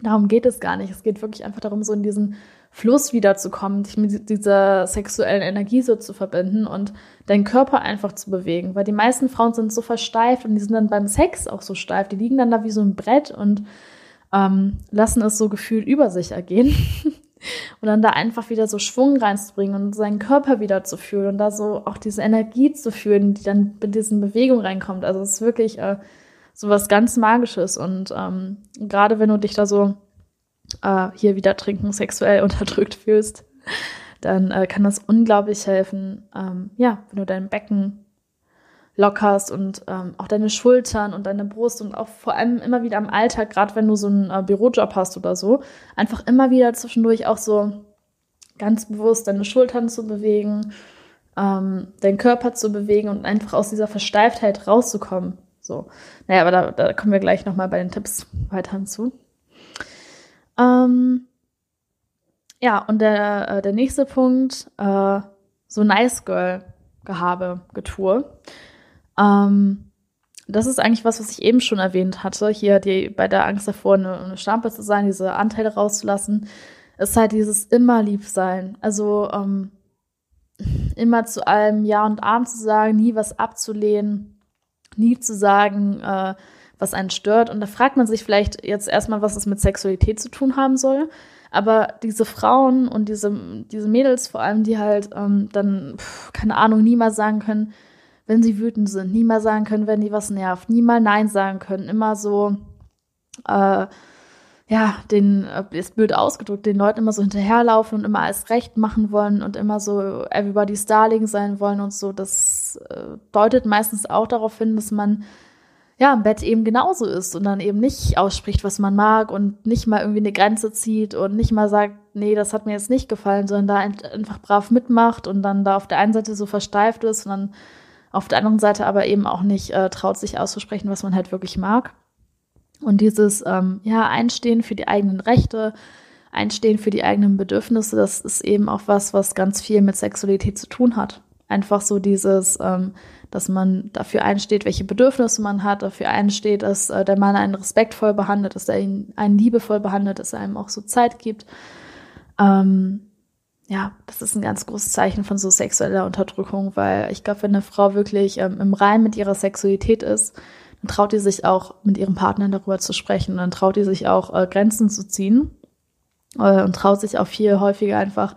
Darum geht es gar nicht. Es geht wirklich einfach darum, so in diesen Fluss wiederzukommen, dich mit dieser sexuellen Energie so zu verbinden und deinen Körper einfach zu bewegen. Weil die meisten Frauen sind so versteift und die sind dann beim Sex auch so steif. Die liegen dann da wie so ein Brett und ähm, lassen es so gefühlt über sich ergehen. Und dann da einfach wieder so Schwung reinzubringen und seinen Körper wieder zu fühlen und da so auch diese Energie zu fühlen, die dann mit diesen Bewegungen reinkommt. Also es ist wirklich äh, so was ganz Magisches. Und ähm, gerade wenn du dich da so äh, hier wieder trinken sexuell unterdrückt fühlst, dann äh, kann das unglaublich helfen, ähm, ja, wenn du dein Becken lockerst und ähm, auch deine Schultern und deine Brust und auch vor allem immer wieder im Alltag, gerade wenn du so einen äh, Bürojob hast oder so, einfach immer wieder zwischendurch auch so ganz bewusst deine Schultern zu bewegen, ähm, deinen Körper zu bewegen und einfach aus dieser Versteiftheit rauszukommen. So, naja, aber da, da kommen wir gleich nochmal bei den Tipps weiter hinzu. Ähm, ja, und der, äh, der nächste Punkt, äh, so Nice Girl Gehabe, Getue. Ähm, das ist eigentlich was, was ich eben schon erwähnt hatte, hier die, bei der Angst davor, eine, eine Stampe zu sein, diese Anteile rauszulassen, ist halt dieses immer lieb sein. Also ähm, immer zu allem Ja und Arm zu sagen, nie was abzulehnen, nie zu sagen, äh, was einen stört. Und da fragt man sich vielleicht jetzt erstmal, was es mit Sexualität zu tun haben soll. Aber diese Frauen und diese, diese Mädels vor allem, die halt ähm, dann, pf, keine Ahnung, niemals sagen können, wenn sie wütend sind, nie mal sagen können, wenn die was nervt, nie mal Nein sagen können, immer so, äh, ja, den, äh, ist blöd ausgedrückt, den Leuten immer so hinterherlaufen und immer alles recht machen wollen und immer so everybody's darling sein wollen und so. Das äh, deutet meistens auch darauf hin, dass man ja im Bett eben genauso ist und dann eben nicht ausspricht, was man mag und nicht mal irgendwie eine Grenze zieht und nicht mal sagt, nee, das hat mir jetzt nicht gefallen, sondern da einfach brav mitmacht und dann da auf der einen Seite so versteift ist und dann auf der anderen Seite aber eben auch nicht äh, traut, sich auszusprechen, was man halt wirklich mag. Und dieses ähm, ja, Einstehen für die eigenen Rechte, Einstehen für die eigenen Bedürfnisse, das ist eben auch was, was ganz viel mit Sexualität zu tun hat. Einfach so dieses, ähm, dass man dafür einsteht, welche Bedürfnisse man hat, dafür einsteht, dass äh, der Mann einen respektvoll behandelt, dass er ihn einen liebevoll behandelt, dass er einem auch so Zeit gibt. Ähm, ja, das ist ein ganz großes Zeichen von so sexueller Unterdrückung, weil ich glaube, wenn eine Frau wirklich ähm, im Rein mit ihrer Sexualität ist, dann traut die sich auch mit ihrem Partner darüber zu sprechen, dann traut die sich auch äh, Grenzen zu ziehen äh, und traut sich auch viel häufiger einfach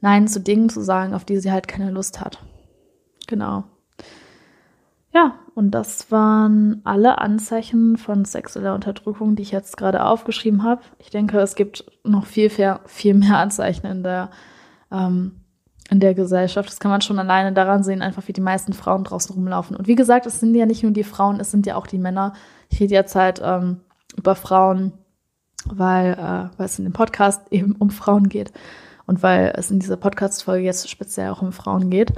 Nein zu Dingen zu sagen, auf die sie halt keine Lust hat. Genau. Ja, und das waren alle Anzeichen von sexueller Unterdrückung, die ich jetzt gerade aufgeschrieben habe. Ich denke, es gibt noch viel, viel mehr Anzeichen in der, ähm, in der Gesellschaft. Das kann man schon alleine daran sehen, einfach wie die meisten Frauen draußen rumlaufen. Und wie gesagt, es sind ja nicht nur die Frauen, es sind ja auch die Männer. Ich rede jetzt halt ähm, über Frauen, weil, äh, weil es in dem Podcast eben um Frauen geht und weil es in dieser Podcast-Folge jetzt speziell auch um Frauen geht.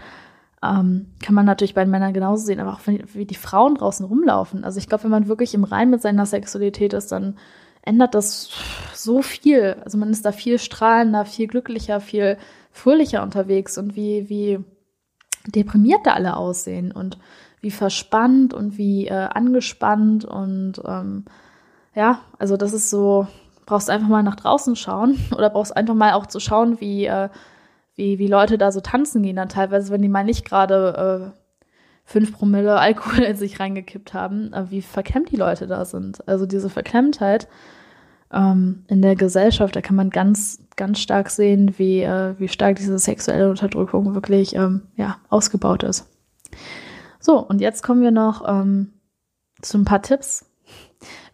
Ähm, kann man natürlich bei den Männern genauso sehen, aber auch wie die Frauen draußen rumlaufen. Also ich glaube, wenn man wirklich im Rein mit seiner Sexualität ist, dann ändert das so viel. Also man ist da viel strahlender, viel glücklicher, viel fröhlicher unterwegs und wie, wie deprimiert da alle aussehen und wie verspannt und wie äh, angespannt und ähm, ja, also das ist so, brauchst einfach mal nach draußen schauen oder brauchst einfach mal auch zu schauen, wie äh, wie, wie Leute da so tanzen gehen dann teilweise, wenn die mal nicht gerade äh, fünf Promille Alkohol in sich reingekippt haben, äh, wie verklemmt die Leute da sind. Also diese Verklemmtheit ähm, in der Gesellschaft, da kann man ganz, ganz stark sehen, wie, äh, wie stark diese sexuelle Unterdrückung wirklich ähm, ja, ausgebaut ist. So, und jetzt kommen wir noch ähm, zu ein paar Tipps,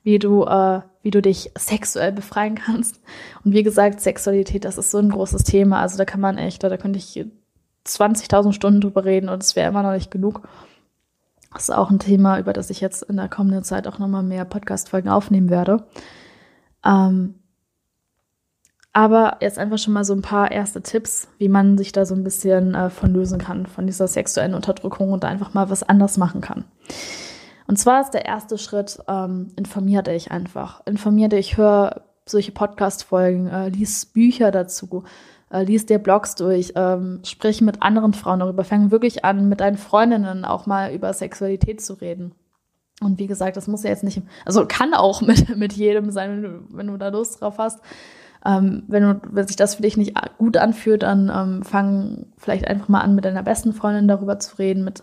wie du, äh, wie du dich sexuell befreien kannst. Und wie gesagt, Sexualität, das ist so ein großes Thema. Also da kann man echt, da könnte ich 20.000 Stunden drüber reden und es wäre immer noch nicht genug. Das ist auch ein Thema, über das ich jetzt in der kommenden Zeit auch nochmal mehr Podcast-Folgen aufnehmen werde. Ähm, aber jetzt einfach schon mal so ein paar erste Tipps, wie man sich da so ein bisschen äh, von lösen kann, von dieser sexuellen Unterdrückung und einfach mal was anders machen kann. Und zwar ist der erste Schritt, ähm, informier dich einfach. Informier dich, hör solche Podcast-Folgen, äh, lies Bücher dazu, äh, lies dir Blogs durch, ähm, sprich mit anderen Frauen darüber, fang wirklich an, mit deinen Freundinnen auch mal über Sexualität zu reden. Und wie gesagt, das muss ja jetzt nicht, also kann auch mit, mit jedem sein, wenn du, wenn du da Lust drauf hast. Ähm, wenn, du, wenn sich das für dich nicht gut anfühlt, dann ähm, fang vielleicht einfach mal an, mit deiner besten Freundin darüber zu reden, mit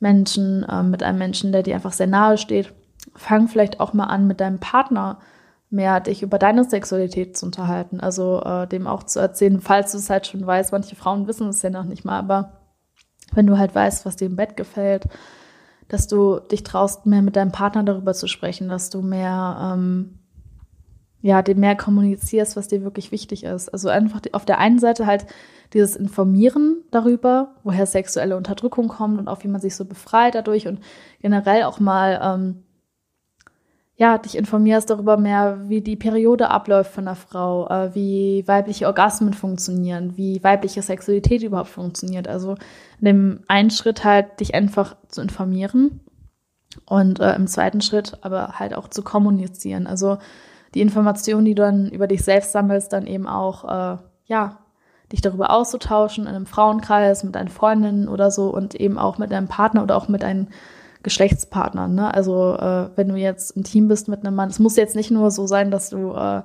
Menschen, äh, mit einem Menschen, der dir einfach sehr nahe steht. Fang vielleicht auch mal an, mit deinem Partner mehr dich über deine Sexualität zu unterhalten. Also äh, dem auch zu erzählen, falls du es halt schon weißt. Manche Frauen wissen es ja noch nicht mal, aber wenn du halt weißt, was dir im Bett gefällt, dass du dich traust, mehr mit deinem Partner darüber zu sprechen, dass du mehr, ähm, ja, dem mehr kommunizierst, was dir wirklich wichtig ist. Also einfach auf der einen Seite halt dieses Informieren darüber, woher sexuelle Unterdrückung kommt und auch wie man sich so befreit dadurch und generell auch mal ähm, ja, dich informierst darüber mehr, wie die Periode abläuft von einer Frau, äh, wie weibliche Orgasmen funktionieren, wie weibliche Sexualität überhaupt funktioniert. Also in dem einen Schritt halt dich einfach zu informieren und äh, im zweiten Schritt aber halt auch zu kommunizieren. Also die Informationen, die du dann über dich selbst sammelst, dann eben auch äh, ja dich darüber auszutauschen in einem Frauenkreis mit deinen Freundinnen oder so und eben auch mit deinem Partner oder auch mit deinen Geschlechtspartnern. Ne? Also äh, wenn du jetzt im Team bist mit einem Mann, es muss jetzt nicht nur so sein, dass du äh,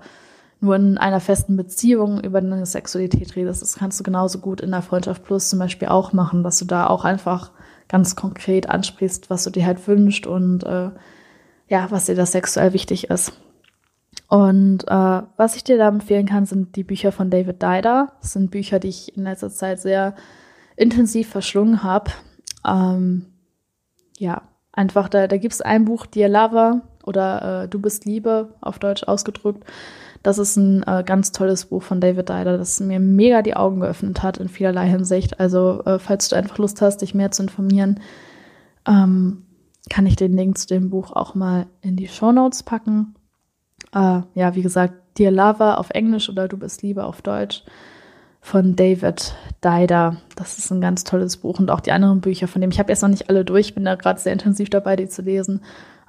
nur in einer festen Beziehung über deine Sexualität redest. Das kannst du genauso gut in der Freundschaft Plus zum Beispiel auch machen, dass du da auch einfach ganz konkret ansprichst, was du dir halt wünscht und äh, ja, was dir da sexuell wichtig ist. Und äh, was ich dir da empfehlen kann, sind die Bücher von David Dider. Das sind Bücher, die ich in letzter Zeit sehr intensiv verschlungen habe. Ähm, ja, einfach, da, da gibt es ein Buch, Dear Lover oder äh, Du bist Liebe, auf Deutsch ausgedrückt. Das ist ein äh, ganz tolles Buch von David Dider, das mir mega die Augen geöffnet hat in vielerlei Hinsicht. Also, äh, falls du einfach Lust hast, dich mehr zu informieren, ähm, kann ich den Link zu dem Buch auch mal in die Show Notes packen. Äh, ja, wie gesagt, Dear Lover auf Englisch oder Du bist Liebe auf Deutsch. Von David Dider. Das ist ein ganz tolles Buch und auch die anderen Bücher von dem. Ich habe jetzt noch nicht alle durch, bin da gerade sehr intensiv dabei, die zu lesen.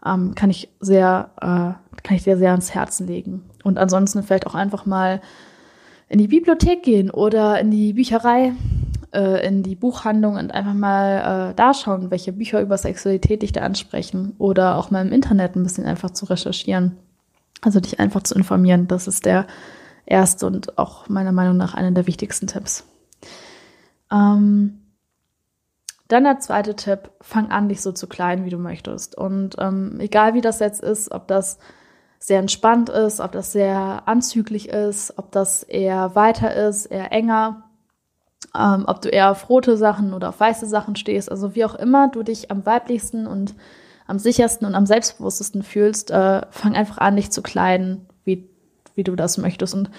Ähm, kann ich sehr, äh, kann ich dir sehr ans Herzen legen. Und ansonsten vielleicht auch einfach mal in die Bibliothek gehen oder in die Bücherei, äh, in die Buchhandlung und einfach mal äh, da schauen, welche Bücher über Sexualität dich da ansprechen oder auch mal im Internet ein bisschen einfach zu recherchieren. Also dich einfach zu informieren. Das ist der erste und auch meiner Meinung nach einer der wichtigsten Tipps. Ähm, dann der zweite Tipp, fang an, dich so zu klein, wie du möchtest. Und ähm, egal wie das jetzt ist, ob das sehr entspannt ist, ob das sehr anzüglich ist, ob das eher weiter ist, eher enger, ähm, ob du eher auf rote Sachen oder auf weiße Sachen stehst, also wie auch immer du dich am weiblichsten und am sichersten und am selbstbewusstesten fühlst, äh, fang einfach an, dich zu kleiden, wie, wie du das möchtest. Und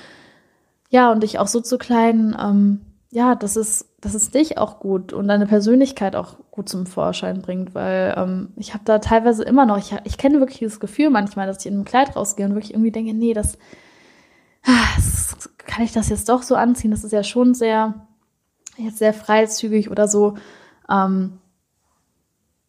ja, und dich auch so zu kleiden, ähm, ja, dass es, dass es dich auch gut und deine Persönlichkeit auch gut zum Vorschein bringt, weil ähm, ich habe da teilweise immer noch, ich, ich kenne wirklich das Gefühl manchmal, dass ich in einem Kleid rausgehe und wirklich irgendwie denke, nee, das, das kann ich das jetzt doch so anziehen. Das ist ja schon sehr, jetzt sehr freizügig oder so. Ähm,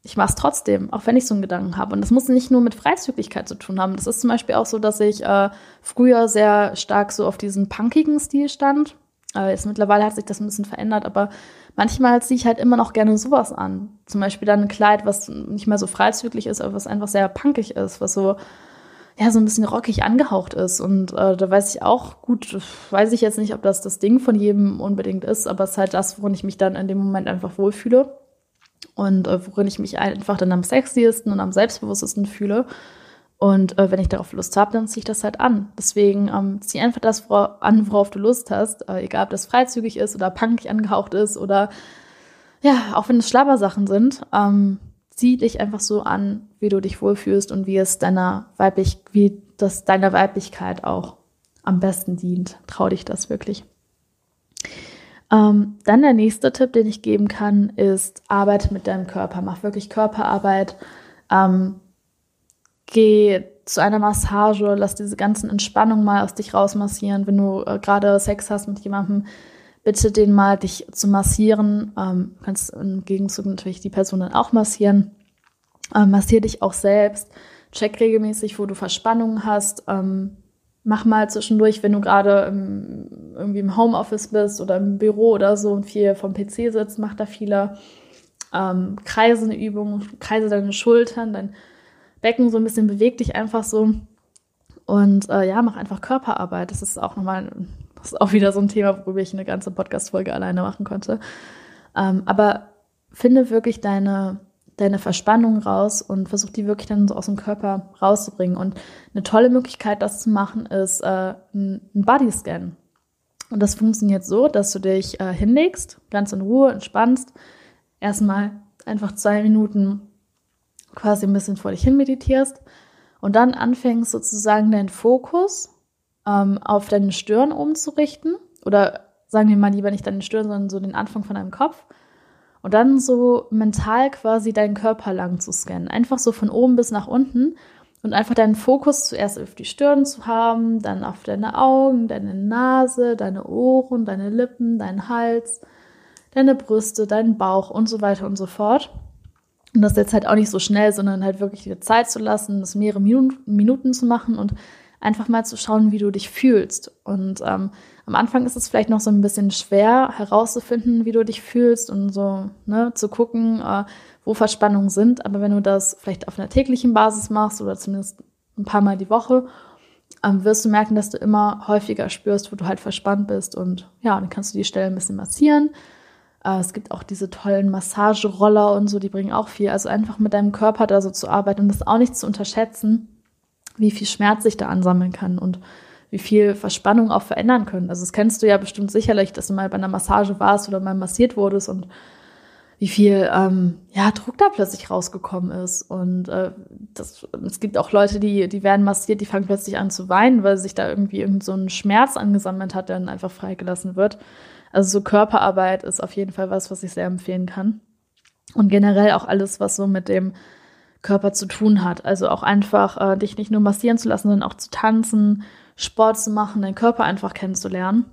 ich mache es trotzdem, auch wenn ich so einen Gedanken habe. Und das muss nicht nur mit Freizügigkeit zu tun haben. Das ist zum Beispiel auch so, dass ich äh, früher sehr stark so auf diesen punkigen Stil stand. Äh, jetzt mittlerweile hat sich das ein bisschen verändert, aber manchmal ziehe ich halt immer noch gerne sowas an. Zum Beispiel dann ein Kleid, was nicht mehr so freizügig ist, aber was einfach sehr punkig ist, was so ja, so ein bisschen rockig angehaucht ist. Und äh, da weiß ich auch, gut, weiß ich jetzt nicht, ob das das Ding von jedem unbedingt ist, aber es ist halt das, worin ich mich dann in dem Moment einfach wohlfühle und äh, worin ich mich einfach dann am sexiesten und am selbstbewusstesten fühle. Und äh, wenn ich darauf Lust habe, dann ziehe ich das halt an. Deswegen ähm, zieh einfach das an, worauf du Lust hast, äh, egal ob das freizügig ist oder punkig angehaucht ist oder ja, auch wenn es Schlabbersachen sind. Ähm, zieh dich einfach so an, wie du dich wohlfühlst und wie es deiner weiblich, wie das deiner Weiblichkeit auch am besten dient. Trau dich das wirklich. Ähm, dann der nächste Tipp, den ich geben kann, ist, arbeite mit deinem Körper. Mach wirklich Körperarbeit. Ähm, geh zu einer Massage, lass diese ganzen Entspannungen mal aus dich rausmassieren. Wenn du äh, gerade Sex hast mit jemandem, bitte den mal, dich zu massieren. Ähm, kannst im Gegenzug natürlich die Person dann auch massieren. Ähm, massier dich auch selbst. Check regelmäßig, wo du Verspannungen hast. Ähm, mach mal zwischendurch, wenn du gerade irgendwie im Homeoffice bist oder im Büro oder so und viel vom PC sitzt, mach da viele ähm, Kreisenübungen, kreise deine Schultern, dein Becken so ein bisschen beweg dich einfach so. Und äh, ja, mach einfach Körperarbeit. Das ist auch nochmal das ist auch wieder so ein Thema, worüber ich eine ganze Podcast-Folge alleine machen konnte. Ähm, aber finde wirklich deine, deine Verspannung raus und versuch die wirklich dann so aus dem Körper rauszubringen. Und eine tolle Möglichkeit, das zu machen, ist äh, ein Bodyscan. Und das funktioniert so, dass du dich äh, hinlegst, ganz in Ruhe, entspannst, erstmal einfach zwei Minuten quasi ein bisschen vor dich hin meditierst und dann anfängst sozusagen deinen Fokus ähm, auf deine Stirn oben zu richten. Oder sagen wir mal lieber nicht deine Stirn, sondern so den Anfang von deinem Kopf. Und dann so mental quasi deinen Körper lang zu scannen. Einfach so von oben bis nach unten. Und einfach deinen Fokus zuerst auf die Stirn zu haben, dann auf deine Augen, deine Nase, deine Ohren, deine Lippen, deinen Hals, deine Brüste, deinen Bauch und so weiter und so fort. Und das jetzt halt auch nicht so schnell, sondern halt wirklich die Zeit zu lassen, das mehrere Minuten zu machen und einfach mal zu schauen, wie du dich fühlst. Und ähm, am Anfang ist es vielleicht noch so ein bisschen schwer herauszufinden, wie du dich fühlst und so ne, zu gucken, äh, wo Verspannungen sind. Aber wenn du das vielleicht auf einer täglichen Basis machst oder zumindest ein paar Mal die Woche, ähm, wirst du merken, dass du immer häufiger spürst, wo du halt verspannt bist. Und ja, dann kannst du die Stelle ein bisschen massieren. Äh, es gibt auch diese tollen Massageroller und so, die bringen auch viel. Also einfach mit deinem Körper da so zu arbeiten und das auch nicht zu unterschätzen wie viel Schmerz sich da ansammeln kann und wie viel Verspannung auch verändern können. Also das kennst du ja bestimmt sicherlich, dass du mal bei einer Massage warst oder mal massiert wurdest und wie viel ähm, ja, Druck da plötzlich rausgekommen ist. Und äh, das, es gibt auch Leute, die, die werden massiert, die fangen plötzlich an zu weinen, weil sich da irgendwie irgend so ein Schmerz angesammelt hat, der dann einfach freigelassen wird. Also so Körperarbeit ist auf jeden Fall was, was ich sehr empfehlen kann. Und generell auch alles, was so mit dem Körper zu tun hat. Also auch einfach äh, dich nicht nur massieren zu lassen, sondern auch zu tanzen, Sport zu machen, deinen Körper einfach kennenzulernen.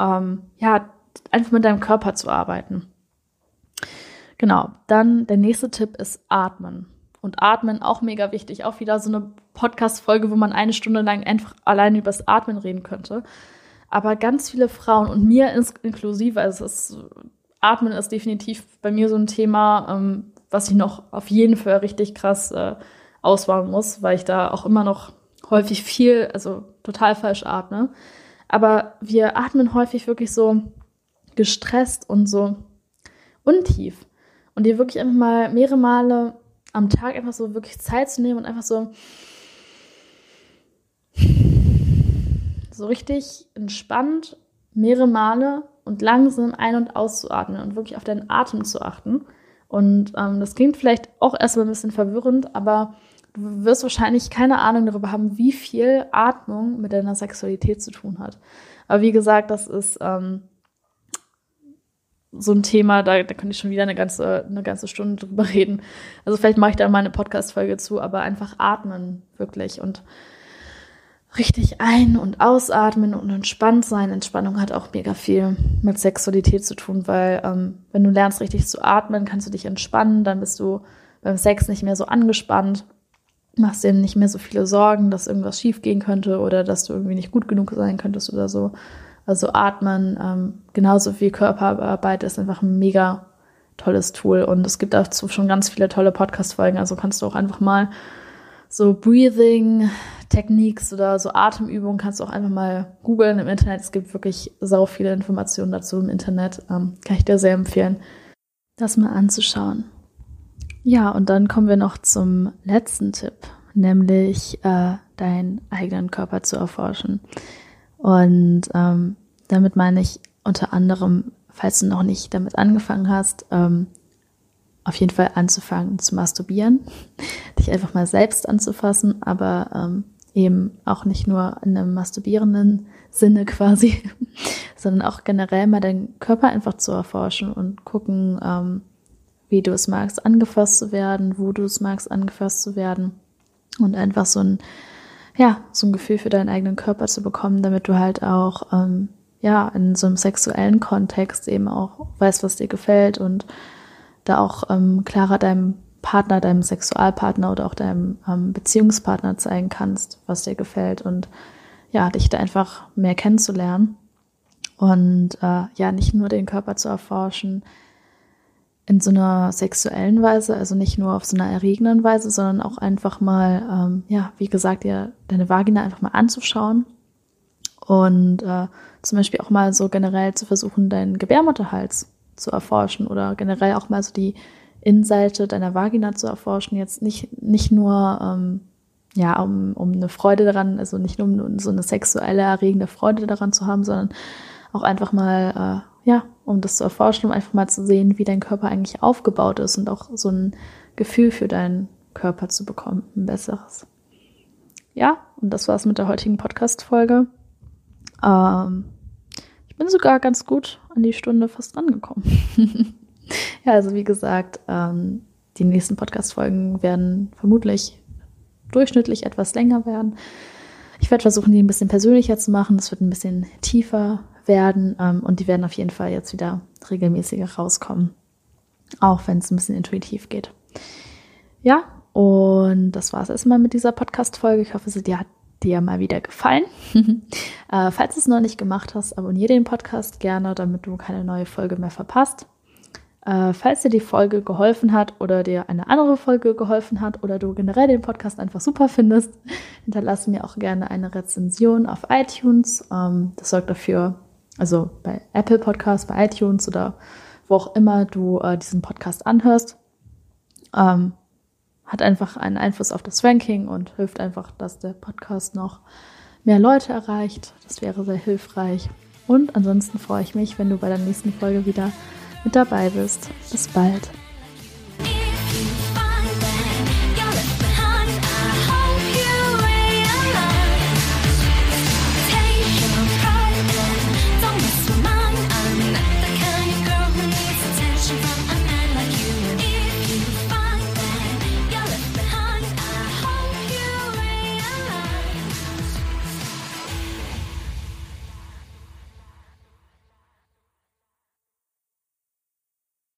ähm, ja, einfach mit deinem Körper zu arbeiten. Genau, dann der nächste Tipp ist Atmen. Und Atmen auch mega wichtig. Auch wieder so eine Podcast-Folge, wo man eine Stunde lang einfach alleine über das Atmen reden könnte. Aber ganz viele Frauen und mir inklusive, also ist, Atmen ist definitiv bei mir so ein Thema, ähm, was ich noch auf jeden Fall richtig krass äh, ausbauen muss, weil ich da auch immer noch häufig viel, also total falsch atme. Aber wir atmen häufig wirklich so gestresst und so untief. Und dir wirklich einfach mal mehrere Male am Tag einfach so wirklich Zeit zu nehmen und einfach so so richtig entspannt mehrere Male und langsam ein- und auszuatmen und wirklich auf deinen Atem zu achten. Und ähm, das klingt vielleicht auch erstmal ein bisschen verwirrend, aber du wirst wahrscheinlich keine Ahnung darüber haben, wie viel Atmung mit deiner Sexualität zu tun hat. Aber wie gesagt, das ist ähm, so ein Thema, da, da könnte ich schon wieder eine ganze, eine ganze Stunde drüber reden. Also vielleicht mache ich da mal eine Podcast-Folge zu, aber einfach atmen, wirklich. Und richtig ein- und ausatmen und entspannt sein. Entspannung hat auch mega viel mit Sexualität zu tun, weil ähm, wenn du lernst richtig zu atmen, kannst du dich entspannen, dann bist du beim Sex nicht mehr so angespannt, machst dir nicht mehr so viele Sorgen, dass irgendwas schief gehen könnte oder dass du irgendwie nicht gut genug sein könntest oder so. Also atmen, ähm, genauso wie Körperarbeit ist einfach ein mega tolles Tool und es gibt dazu schon ganz viele tolle Podcast-Folgen, also kannst du auch einfach mal so Breathing Techniques oder so Atemübungen kannst du auch einfach mal googeln im Internet. Es gibt wirklich sau viele Informationen dazu im Internet. Ähm, kann ich dir sehr empfehlen, das mal anzuschauen. Ja, und dann kommen wir noch zum letzten Tipp, nämlich äh, deinen eigenen Körper zu erforschen. Und ähm, damit meine ich unter anderem, falls du noch nicht damit angefangen hast, ähm, auf jeden Fall anzufangen zu masturbieren, dich einfach mal selbst anzufassen, aber ähm, eben auch nicht nur in einem masturbierenden Sinne quasi, sondern auch generell mal deinen Körper einfach zu erforschen und gucken, ähm, wie du es magst, angefasst zu werden, wo du es magst, angefasst zu werden und einfach so ein, ja, so ein Gefühl für deinen eigenen Körper zu bekommen, damit du halt auch, ähm, ja, in so einem sexuellen Kontext eben auch weißt, was dir gefällt und da auch ähm, klarer deinem Partner, deinem Sexualpartner oder auch deinem ähm, Beziehungspartner zeigen kannst, was dir gefällt und ja, dich da einfach mehr kennenzulernen und äh, ja, nicht nur den Körper zu erforschen in so einer sexuellen Weise, also nicht nur auf so einer erregenden Weise, sondern auch einfach mal, ähm, ja, wie gesagt, dir deine Vagina einfach mal anzuschauen und äh, zum Beispiel auch mal so generell zu versuchen, deinen Gebärmutterhals zu erforschen oder generell auch mal so die Innenseite deiner Vagina zu erforschen. Jetzt nicht, nicht nur, ähm, ja, um, um eine Freude daran, also nicht nur um so eine sexuelle, erregende Freude daran zu haben, sondern auch einfach mal, äh, ja, um das zu erforschen, um einfach mal zu sehen, wie dein Körper eigentlich aufgebaut ist und auch so ein Gefühl für deinen Körper zu bekommen, ein besseres. Ja, und das war's mit der heutigen Podcast-Folge. Ähm, ich bin sogar ganz gut an die Stunde fast rangekommen. ja, also wie gesagt, ähm, die nächsten Podcast-Folgen werden vermutlich durchschnittlich etwas länger werden. Ich werde versuchen, die ein bisschen persönlicher zu machen. Das wird ein bisschen tiefer werden ähm, und die werden auf jeden Fall jetzt wieder regelmäßiger rauskommen. Auch wenn es ein bisschen intuitiv geht. Ja, und das war es erstmal mit dieser Podcast-Folge. Ich hoffe, sie hat dir mal wieder gefallen. äh, falls du es noch nicht gemacht hast, abonniere den Podcast gerne, damit du keine neue Folge mehr verpasst. Äh, falls dir die Folge geholfen hat oder dir eine andere Folge geholfen hat oder du generell den Podcast einfach super findest, hinterlasse mir auch gerne eine Rezension auf iTunes. Ähm, das sorgt dafür, also bei Apple Podcasts, bei iTunes oder wo auch immer du äh, diesen Podcast anhörst. Ähm, hat einfach einen Einfluss auf das Ranking und hilft einfach, dass der Podcast noch mehr Leute erreicht. Das wäre sehr hilfreich. Und ansonsten freue ich mich, wenn du bei der nächsten Folge wieder mit dabei bist. Bis bald.